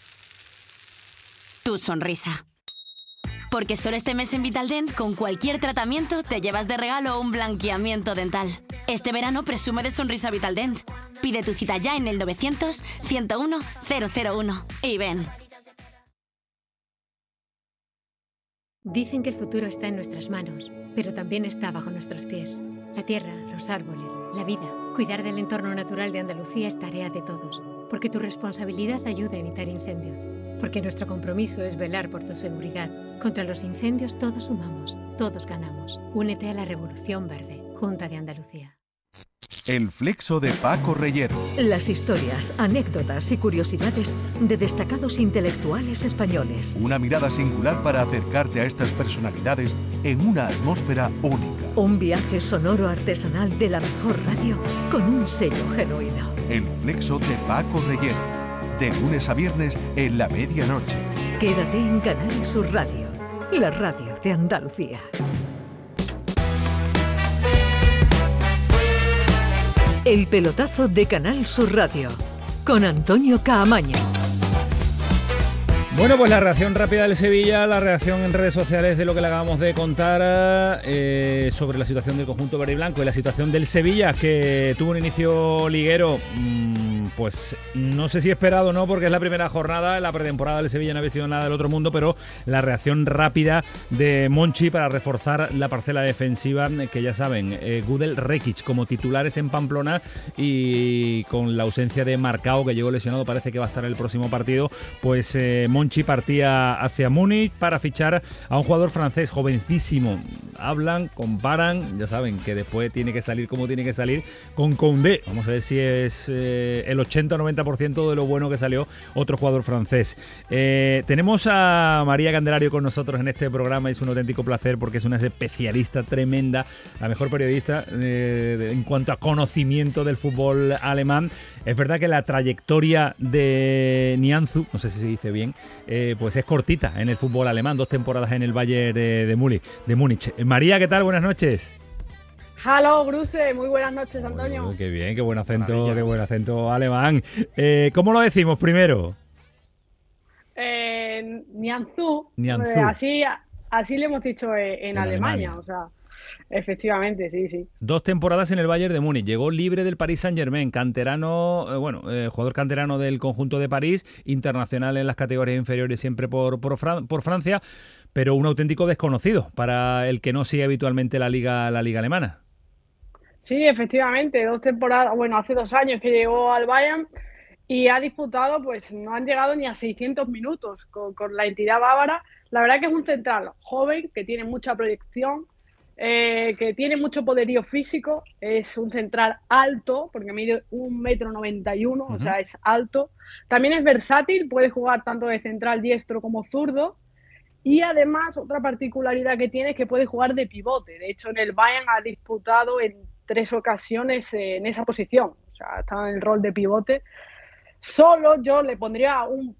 tu sonrisa. Porque solo este mes en Vitaldent, con cualquier tratamiento, te llevas de regalo un blanqueamiento dental. Este verano presume de sonrisa Vitaldent. Pide tu cita ya en el 900 101 001 y ven. Dicen que el futuro está en nuestras manos, pero también está bajo nuestros pies. La tierra, los árboles, la vida. Cuidar del entorno natural de Andalucía es tarea de todos, porque tu responsabilidad ayuda a evitar incendios porque nuestro compromiso es velar por tu seguridad. Contra los incendios todos sumamos, todos ganamos. Únete a la Revolución Verde, Junta de Andalucía. El flexo de Paco Reyero. Las historias, anécdotas y curiosidades de destacados intelectuales españoles. Una mirada singular para acercarte a estas personalidades en una atmósfera única. Un viaje sonoro artesanal de la mejor radio con un sello genuino. El flexo de Paco Reyero de lunes a viernes en la medianoche. Quédate en Canal Sur Radio, la radio de Andalucía. El pelotazo de Canal Sur Radio con Antonio Caamaño. Bueno, pues la reacción rápida del Sevilla, la reacción en redes sociales de lo que le acabamos de contar eh, sobre la situación del conjunto verde y blanco y la situación del Sevilla, que tuvo un inicio liguero. Mm, pues no sé si esperado o no, porque es la primera jornada, la pretemporada del Sevilla no había sido nada del otro mundo, pero la reacción rápida de Monchi para reforzar la parcela defensiva, que ya saben, eh, Gudel Rekic como titulares en Pamplona y con la ausencia de Marcao, que llegó lesionado, parece que va a estar el próximo partido, pues eh, Monchi partía hacia Múnich para fichar a un jugador francés jovencísimo. Hablan, comparan, ya saben que después tiene que salir como tiene que salir con Condé. Vamos a ver si es eh, el 80 o 90% de lo bueno que salió otro jugador francés. Eh, tenemos a María Candelario con nosotros en este programa es un auténtico placer porque es una especialista tremenda, la mejor periodista eh, en cuanto a conocimiento del fútbol alemán. Es verdad que la trayectoria de Nianzu, no sé si se dice bien, eh, pues es cortita en el fútbol alemán, dos temporadas en el Bayern de, de Múnich. María, ¿qué tal? Buenas noches. Halo, Bruce, muy buenas noches, Antonio. qué bien, qué buen acento, qué buen acento alemán. Eh, ¿Cómo lo decimos primero? Eh, Nianzú. Nianzú. Eh, así, así le hemos dicho eh, en, Alemania, o sea. Efectivamente, sí, sí. Dos temporadas en el Bayern de Múnich. Llegó libre del Paris Saint-Germain, canterano, bueno, jugador canterano del conjunto de París, internacional en las categorías inferiores siempre por, por, por, Francia, pero un auténtico desconocido para el que no sigue habitualmente la liga, la liga alemana. Sí, efectivamente, dos temporadas, bueno, hace dos años que llegó al Bayern y ha disputado, pues no han llegado ni a 600 minutos con, la entidad bávara. La verdad que es un central joven, que tiene mucha proyección, eh, que tiene mucho poderío físico, es un central alto, porque mide un metro noventa y uno, o sea, es alto. También es versátil, puede jugar tanto de central diestro como zurdo. Y además, otra particularidad que tiene es que puede jugar de pivote. De hecho, en el Bayern ha disputado en tres ocasiones en esa posición. O sea, estaba en el rol de pivote. Solo yo le pondría un,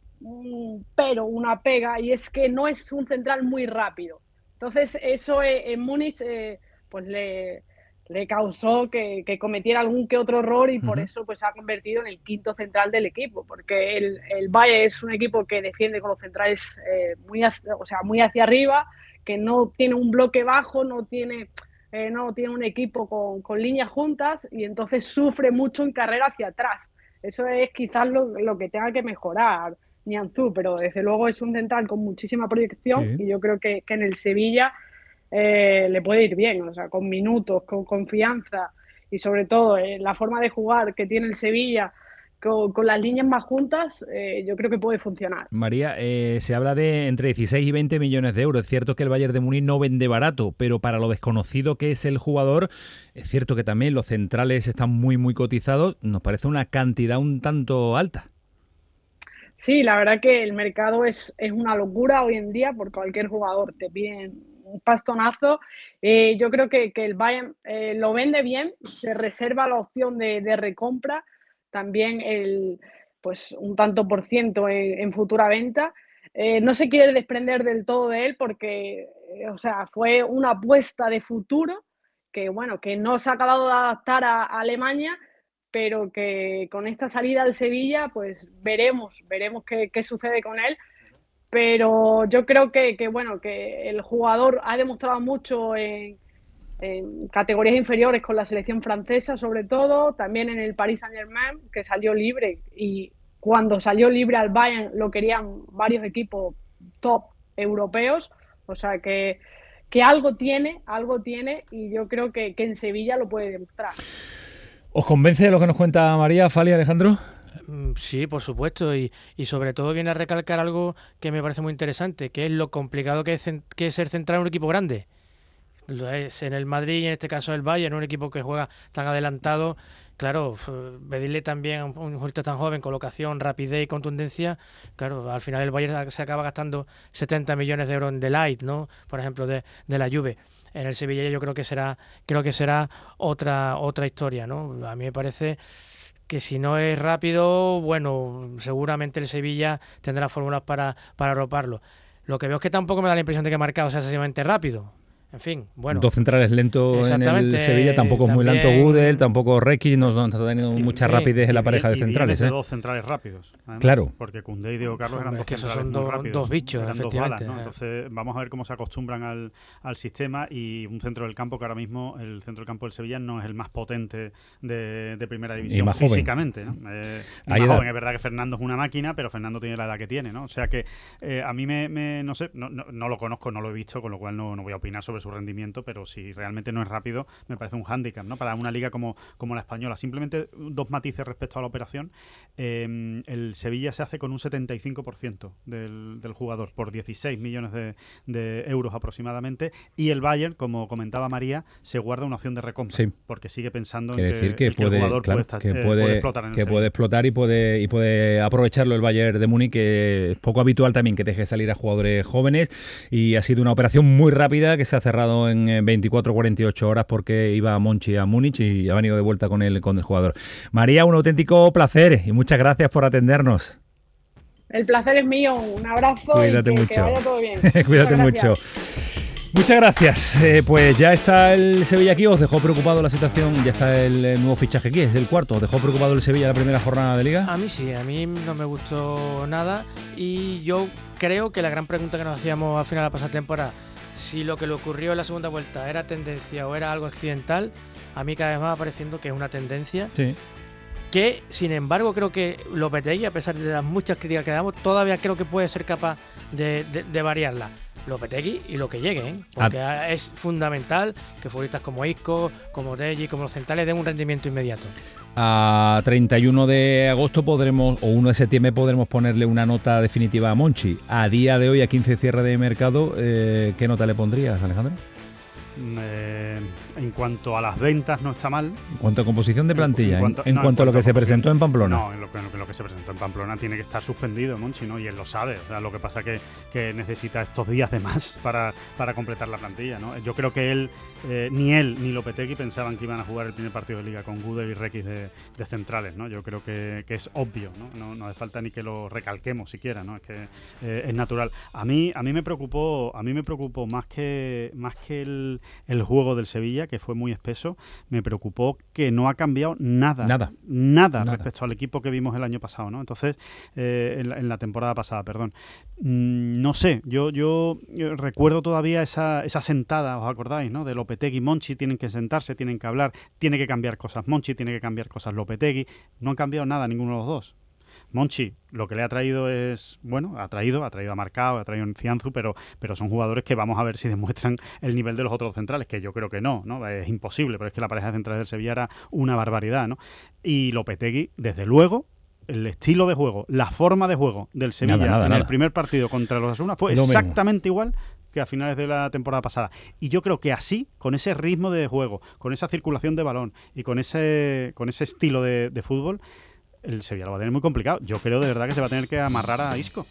pero, una pega, y es que no es un central muy rápido. Entonces, eso eh, en Múnich eh, pues le, le causó que, cometiera algún que otro error y por eso pues se ha convertido en el quinto central del equipo, porque el, el Valle es un equipo que defiende con los centrales eh, muy, o sea, muy hacia arriba, que no tiene un bloque bajo, no tiene eh, no tiene un equipo con, líneas juntas y entonces sufre mucho en carrera hacia atrás. Eso es quizás lo, que tenga que mejorar Nianzú, pero desde luego es un central con muchísima proyección y yo creo que, en el Sevilla eh, le puede ir bien, o sea, con minutos, con confianza y sobre todo eh, la forma de jugar que tiene el Sevilla con, las líneas más juntas, eh, yo creo que puede funcionar. María, eh, se habla de entre 16 y 20 millones de euros. Es cierto que el Bayern de Múnich no vende barato, pero para lo desconocido que es el jugador, es cierto que también los centrales están muy, muy cotizados. Nos parece una cantidad un tanto alta. Sí, la verdad que el mercado es, es una locura hoy en día por cualquier jugador. Te piden un pastonazo. Eh, yo creo que, el Bayern eh, lo vende bien, se reserva la opción de, recompra, también el, pues un tanto por ciento en, futura venta. Eh, no se quiere desprender del todo de él porque, o sea, fue una apuesta de futuro que, bueno, que no se ha acabado de adaptar a Alemania pero que con esta salida al Sevilla, pues veremos, veremos qué, sucede con él. Pero yo creo que, bueno, que el jugador ha demostrado mucho en, categorías inferiores con la selección francesa, sobre todo, también en el Paris Saint Germain, que salió libre y cuando salió libre al Bayern lo querían varios equipos top europeos, o sea que, que algo tiene, algo tiene y yo creo que, que en Sevilla lo puede demostrar. ¿Os convence lo que nos cuenta María, Fali, Alejandro? Mm, sí, por supuesto, y, sobre todo viene a recalcar algo que me parece muy interesante, que es lo complicado que es, que es ser central en un equipo grande. Es en el Madrid y en este caso el Bayern, un equipo que juega tan adelantado, claro, pedirle también a un jugador tan joven colocación, rapidez y contundencia, claro, al final el Bayern se acaba gastando 70 millones de euros en Delight, ¿no? Por ejemplo, de, de la Juve. En el Sevilla yo creo que será creo que será otra otra historia no a mí me parece que si no es rápido bueno seguramente el Sevilla tendrá fórmulas para para arroparlo. Lo que veo es que tampoco me da la impresión de que Marcado sea excesivamente rápido en fin, bueno. Dos centrales lentos en el Sevilla, tampoco es muy lento Gudel, tampoco Requi, no, no, está teniendo mucha rapidez en la pareja de centrales. ¿eh? dos centrales rápidos. claro. Porque Cundé y Diego Carlos eran dos centrales son rápidos. Dos bichos, eran dos balas, ¿no? Entonces vamos a ver cómo se acostumbran al, al, sistema y un centro del campo que ahora mismo el centro del campo del Sevilla no es el más potente de, de primera división más físicamente. ¿no? Eh, más joven, es verdad que Fernando es una máquina, pero Fernando tiene la edad que tiene, ¿no? O sea que eh, a mí me, me, no sé, no, no, no, lo conozco, no lo he visto, con lo cual no, no voy a opinar sobre su rendimiento, pero si realmente no es rápido, me parece un hándicap, ¿no? Para una liga como, como la española. Simplemente dos matices respecto a la operación. Em, el Sevilla se hace con un 75% del, del jugador, por 16 millones de, euros aproximadamente, y el Bayern, como comentaba María, se guarda una opción de recompra, porque sigue pensando en decir que, puede, el jugador puede, que eh, puede, explotar en Que puede explotar y puede, y puede aprovecharlo el Bayern de Múnich, que es poco habitual también que deje salir a jugadores jóvenes, y ha sido una operación muy rápida que se ha cerrado en 24-48 horas porque iba a Monchi a Múnich y ha venido de vuelta con el, con el jugador. María, un auténtico placer y muchas gracias por atendernos. El placer es mío, un abrazo Cuídate y mucho. que vaya todo bien. Cuídate mucho. Muchas gracias. Eh, pues ya está el Sevilla aquí. ¿Os dejó preocupado la situación? Ya está el, nuevo fichaje aquí, es el cuarto. ¿Os dejó preocupado el Sevilla la primera jornada de liga? A mí sí, a mí no me gustó nada. Y yo creo que la gran pregunta que nos hacíamos al final de la pasada temporada si lo que le ocurrió en la segunda vuelta era tendencia o era algo accidental, a mí cada vez más va pareciendo que es una tendencia. Sí. Que, sin embargo, creo que Lopetegui, a pesar de las muchas críticas que damos, todavía creo que puede ser capaz de, de variarla. Lopetegui y lo que llegue, ¿eh? porque es fundamental que futbolistas como Isco, como Deji, como los centrales den un rendimiento inmediato. A 31 de agosto podremos, o 1 de septiembre podremos ponerle una nota definitiva a Monchi. A día de hoy, a 15 cierre de mercado, eh, ¿qué nota le pondrías, Alejandro? Eh, en cuanto a las ventas no está mal. En cuanto a composición de plantilla, en, cuanto, a lo que se presentó en Pamplona. No, en lo, que se presentó en Pamplona tiene que estar suspendido, Monchi, ¿no? Y él lo sabe. O sea, lo que pasa que, que necesita estos días de más para, para completar la plantilla, ¿no? Yo creo que él, eh, ni él ni Lopetegui pensaban que iban a jugar el primer partido de liga con Gude y Requis de, centrales, ¿no? Yo creo que, es obvio, ¿no? ¿no? hace falta ni que lo recalquemos siquiera, ¿no? Es que eh, es natural. A mí, a mí me preocupó, a mí me preocupó más que, más que el, el juego del Sevilla, que fue muy espeso, me preocupó que no ha cambiado nada. Nada. Nada, respecto al equipo que vimos el año pasado, ¿no? Entonces, eh, en, la, temporada pasada, perdón. Mm, no sé, yo, yo recuerdo todavía esa, esa sentada, ¿os acordáis, no? De Lopetegui y Monchi, tienen que sentarse, tienen que hablar, tiene que cambiar cosas Monchi, tiene que cambiar cosas Lopetegui. No han cambiado nada ninguno de los dos. Monchi lo que le ha traído es, bueno, ha traído, ha traído a Marcao, ha traído a Cianzu, pero, pero son jugadores que vamos a ver si demuestran el nivel de los otros centrales, que yo creo que no, ¿no? Es imposible, pero es que la pareja de centrales del Sevilla era una barbaridad, ¿no? Y Lopetegui, desde luego, el estilo de juego, la forma de juego del Sevilla en el primer partido contra los Asuna fue exactamente igual que a finales de la temporada pasada. Y yo creo que así, con ese ritmo de juego, con esa circulación de balón y con ese, con ese estilo de, de fútbol, el Sevilla lo va a tener muy complicado. Yo creo de verdad que se va a tener que amarrar a Isco.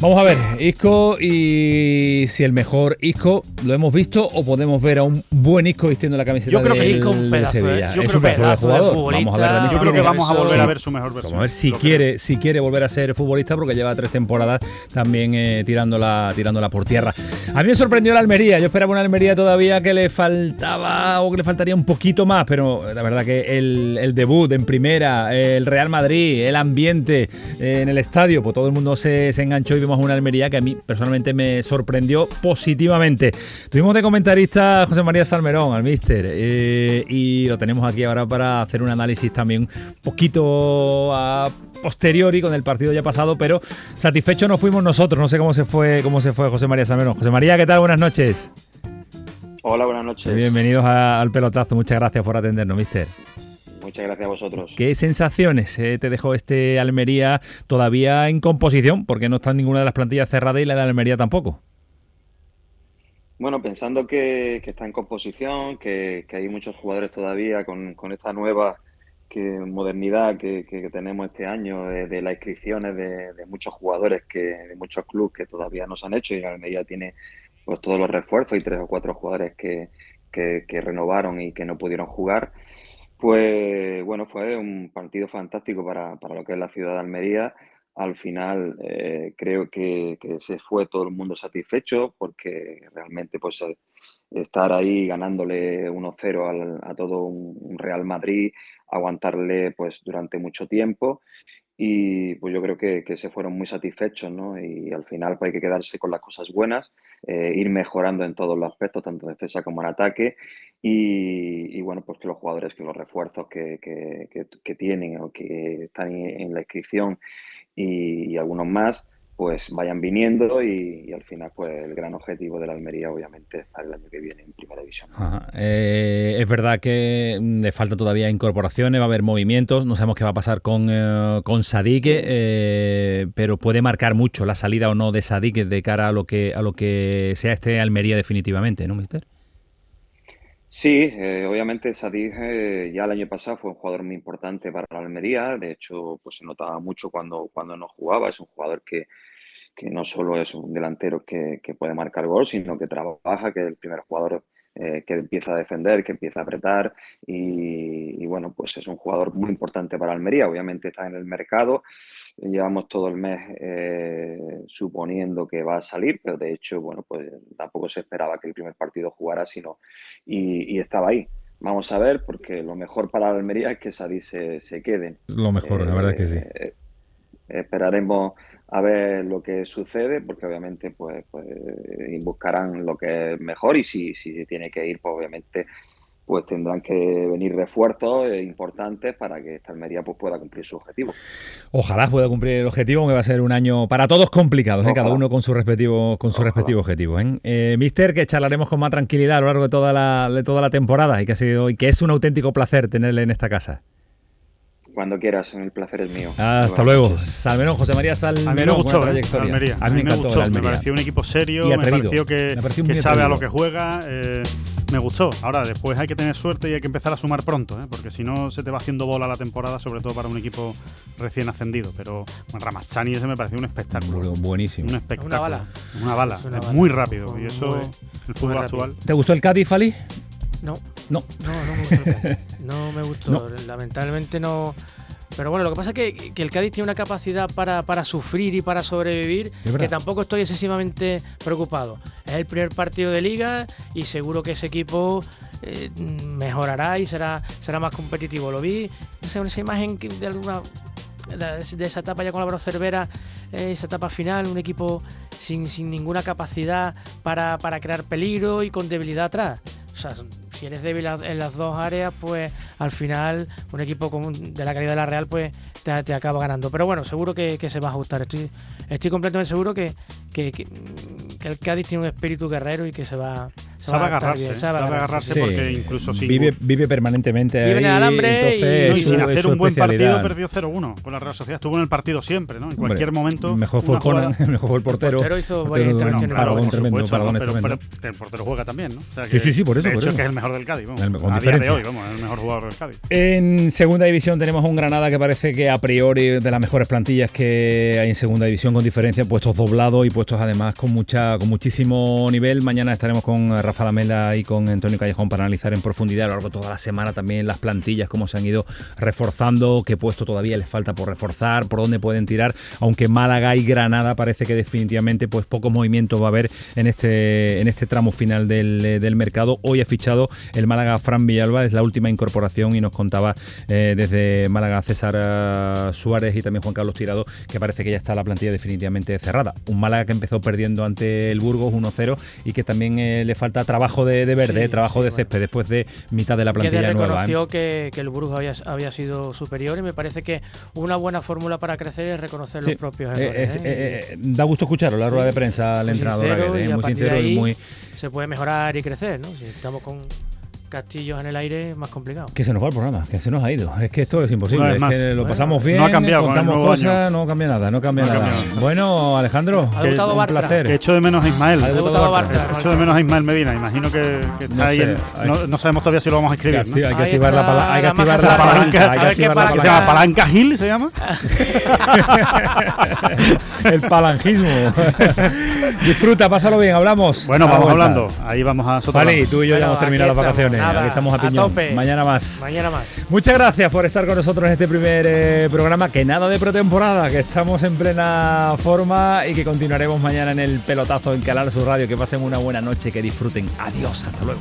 Vamos a ver, Isco y si el mejor Isco lo hemos visto o podemos ver a un buen Isco vistiendo la camiseta yo creo que del, un de Sevilla. Yo es creo un pedazo de jugador. Vamos a ver yo creo que vamos a volver a ver su mejor versión. Vamos a ver si quiere, si quiere volver a ser futbolista porque lleva tres temporadas también eh, tirándola, tirándola por tierra. A mí me sorprendió la Almería. Yo esperaba una Almería todavía que le faltaba o que le faltaría un poquito más, pero la verdad que el, el debut en primera, el Real Madrid, el ambiente eh, en el estadio, pues todo el mundo se, se enganchó y vimos una Almería que a mí personalmente me sorprendió positivamente. Tuvimos de comentarista José María Salmerón, al míster, eh, y lo tenemos aquí ahora para hacer un análisis también un poquito a posteriori con el partido ya pasado, pero satisfechos no fuimos nosotros. No sé cómo se fue, cómo se fue José María Salmerón. José María, ¿qué tal? Buenas noches. Hola, buenas noches. Bienvenidos a, al pelotazo. Muchas gracias por atendernos, mister. Muchas gracias a vosotros. ¿Qué sensaciones eh, te dejó este Almería todavía en composición? Porque no está en ninguna de las plantillas cerradas y la de Almería tampoco. Bueno, pensando que, está en composición, que, hay muchos jugadores todavía con, esta nueva que, modernidad que, tenemos este año de, las inscripciones de, muchos jugadores, que de muchos clubes que todavía no se han hecho y Almería tiene pues todos los refuerzos y tres o cuatro jugadores que, que renovaron y que no pudieron jugar pues bueno, fue un partido fantástico para, lo que es la ciudad de Almería. Al final eh, creo que, se fue todo el mundo satisfecho porque realmente pues eh, estar ahí ganándole 1-0 a todo un Real Madrid, aguantarle pues durante mucho tiempo y pues yo creo que, se fueron muy satisfechos, ¿no? Y al final pues hay que quedarse con las cosas buenas, eh, ir mejorando en todos los aspectos, tanto en defensa como en ataque, y, bueno, pues que los jugadores, que los refuerzos que, que, tienen o que están en la inscripción y algunos más, pues vayan viniendo y, al final pues el gran objetivo de la Almería obviamente es el año que viene en Primera División. Eh, es verdad que mm, le falta todavía incorporaciones, va a haber movimientos, no sabemos qué va a pasar con, eh, con Sadique, eh, pero puede marcar mucho la salida o no de Sadique de cara a lo que a lo que sea este Almería definitivamente, ¿no, Mister? Sí, obviamente Sadik ya el año pasado fue un jugador muy importante para la Almería, de hecho pues se notaba mucho cuando, cuando no jugaba, es un jugador que, que no solo es un delantero que, puede marcar gol, sino que trabaja, que es el primer jugador eh, que empieza a defender, que empieza a apretar y, bueno, pues es un jugador muy importante para Almería. Obviamente está en el mercado, llevamos todo el mes eh, suponiendo que va a salir, pero de hecho, bueno, pues tampoco se esperaba que el primer partido jugara, sino y, estaba ahí. Vamos a ver, porque lo mejor para Almería es que Sadí se, se quede. Lo mejor, la verdad es que sí. Eh, esperaremos a ver lo que sucede, porque obviamente pues, pues buscarán lo que es mejor y si, si tiene que ir, pues obviamente pues tendrán que venir refuerzos importantes para que esta Almería pues, pueda cumplir su objetivo. Ojalá pueda cumplir el objetivo, que va a ser un año para todos complicado, ¿eh? cada uno con su respectivo, con su respectivo objetivo. ¿eh? ¿eh? Mister, que charlaremos con más tranquilidad a lo largo de toda la, de toda la temporada y que, ha sido, y que es un auténtico placer tenerle en esta casa. Cuando quieras, el placer es mío. hasta luego. Salmerón, José María Salmerón. A mí me gustó, ¿eh? Almería. A mí, me, gustó. Me pareció un equipo serio, me pareció que, sabe a lo que juega. Eh, me gustó. Ahora, después hay que tener suerte y hay que empezar a sumar pronto, ¿eh? porque si no se te va haciendo bola la temporada, sobre todo para un equipo recién ascendido. Pero bueno, Ramazzani ese me pareció un espectáculo. Buenísimo. Un espectáculo. Una bala. Una bala. Es, muy rápido. y eso, el fútbol actual. ¿Te gustó el Cádiz, Fali? No. No. No, no me gustó. no me gustó. Lamentablemente no. Pero bueno, lo que pasa es que, el Cádiz tiene una capacidad para, sufrir y para sobrevivir que tampoco estoy excesivamente preocupado. Es el primer partido de liga y seguro que ese equipo eh, mejorará y será, será más competitivo. Lo vi, no sé, esa imagen de alguna de esa etapa ya con la Cervera, eh, esa etapa final, un equipo sin, sin ninguna capacidad para, para crear peligro y con debilidad atrás. O sea, si eres débil en las dos áreas, pues al final un equipo de la calidad de la Real pues te, acaba ganando. Pero bueno, seguro que, se va a ajustar. Estoy, estoy completamente seguro que, que, el Cádiz tiene un espíritu guerrero y que se va, sabe agarrarse, sabe agarrarse porque incluso si vive, vive permanentemente vive ahí, en el alambre entonces, y, y, sin hacer un buen partido perdió 0-1 con la Real Sociedad. Estuvo en el partido siempre, ¿no? En cualquier Hombre, momento. Mejor fue, Conan, mejor fue el portero. El portero hizo intervenciones. Tremendo, pero, el portero juega también, ¿no? O sea Sí, sí, sí, por eso, De por hecho, eso. que es el mejor del Cádiz, vamos. El- con a diferencia. día de hoy, vamos, es el mejor jugador del Cádiz. En segunda división tenemos un Granada que parece que a priori de las mejores plantillas que hay en segunda división con diferencia, puestos doblados y puestos además con mucha con muchísimo nivel. Mañana estaremos con eh, Rafa Lamela y con Antonio Callejón para analizar en profundidad a lo largo de toda la semana también las plantillas, cómo se han ido reforzando, qué puesto todavía les falta por reforzar, por dónde pueden tirar, aunque Málaga y Granada parece que definitivamente pues poco movimiento va a haber en este en este tramo final del, eh, del mercado. Hoy ha fichado el Málaga Fran Villalba, es la última incorporación y nos contaba eh, desde Málaga César eh, Suárez y también Juan Carlos Tirado que parece que ya está la plantilla definitivamente cerrada. Un Málaga que empezó perdiendo ante el Burgos 1-0 y que también le falta trabajo de, de verde, Sí, eh, trabajo sí, de bueno. césped después de mitad de la plantilla nueva. ¿eh? reconoció que, que el Burgos había, había sido superior y me parece que una buena fórmula para crecer es reconocer Sí, los propios eh, errores. es- ¿eh? eh, eh, da gusto escucharlo, la rueda de prensa al entrenador muy sincero y muy se puede mejorar y crecer, ¿no? Si estamos con castillos en el aire, es más complicado. que se nos va el programa, que se nos ha ido. Es que esto es imposible. Es más. que lo Bueno, pasamos bien, no ha cambiado contamos cosas, año. no cambia nada, no cambia No nada. cambiado. Bueno, Alejandro, Ha gustado un Bartra. placer. Que echo de menos a Ismael. Ha debutado Bartra. Echo de menos a Ismael Medina. Imagino que, que está No ahí. sé, en- hay- no, no sabemos todavía si lo vamos a escribir. Hay que ¿no? activar- hay que activar la pala- hay que la activar la palanca. palanca. Hay que qué activar la se llama palanca. Palanca Gil, se llama. el palangismo. Disfruta, pásalo bien, hablamos. Bueno, la vamos hablando. Ahí vamos a Vale, tú y yo ya hemos terminado las vacaciones. Nada, Aquí estamos a a piñón. tope. Mañana más. Mañana más. Muchas gracias por estar con nosotros en este primer eh, programa. Que nada de pretemporada, que estamos en plena forma y que continuaremos mañana en el pelotazo en Calar su radio. Que pasen una buena noche, que disfruten. Adiós, hasta luego.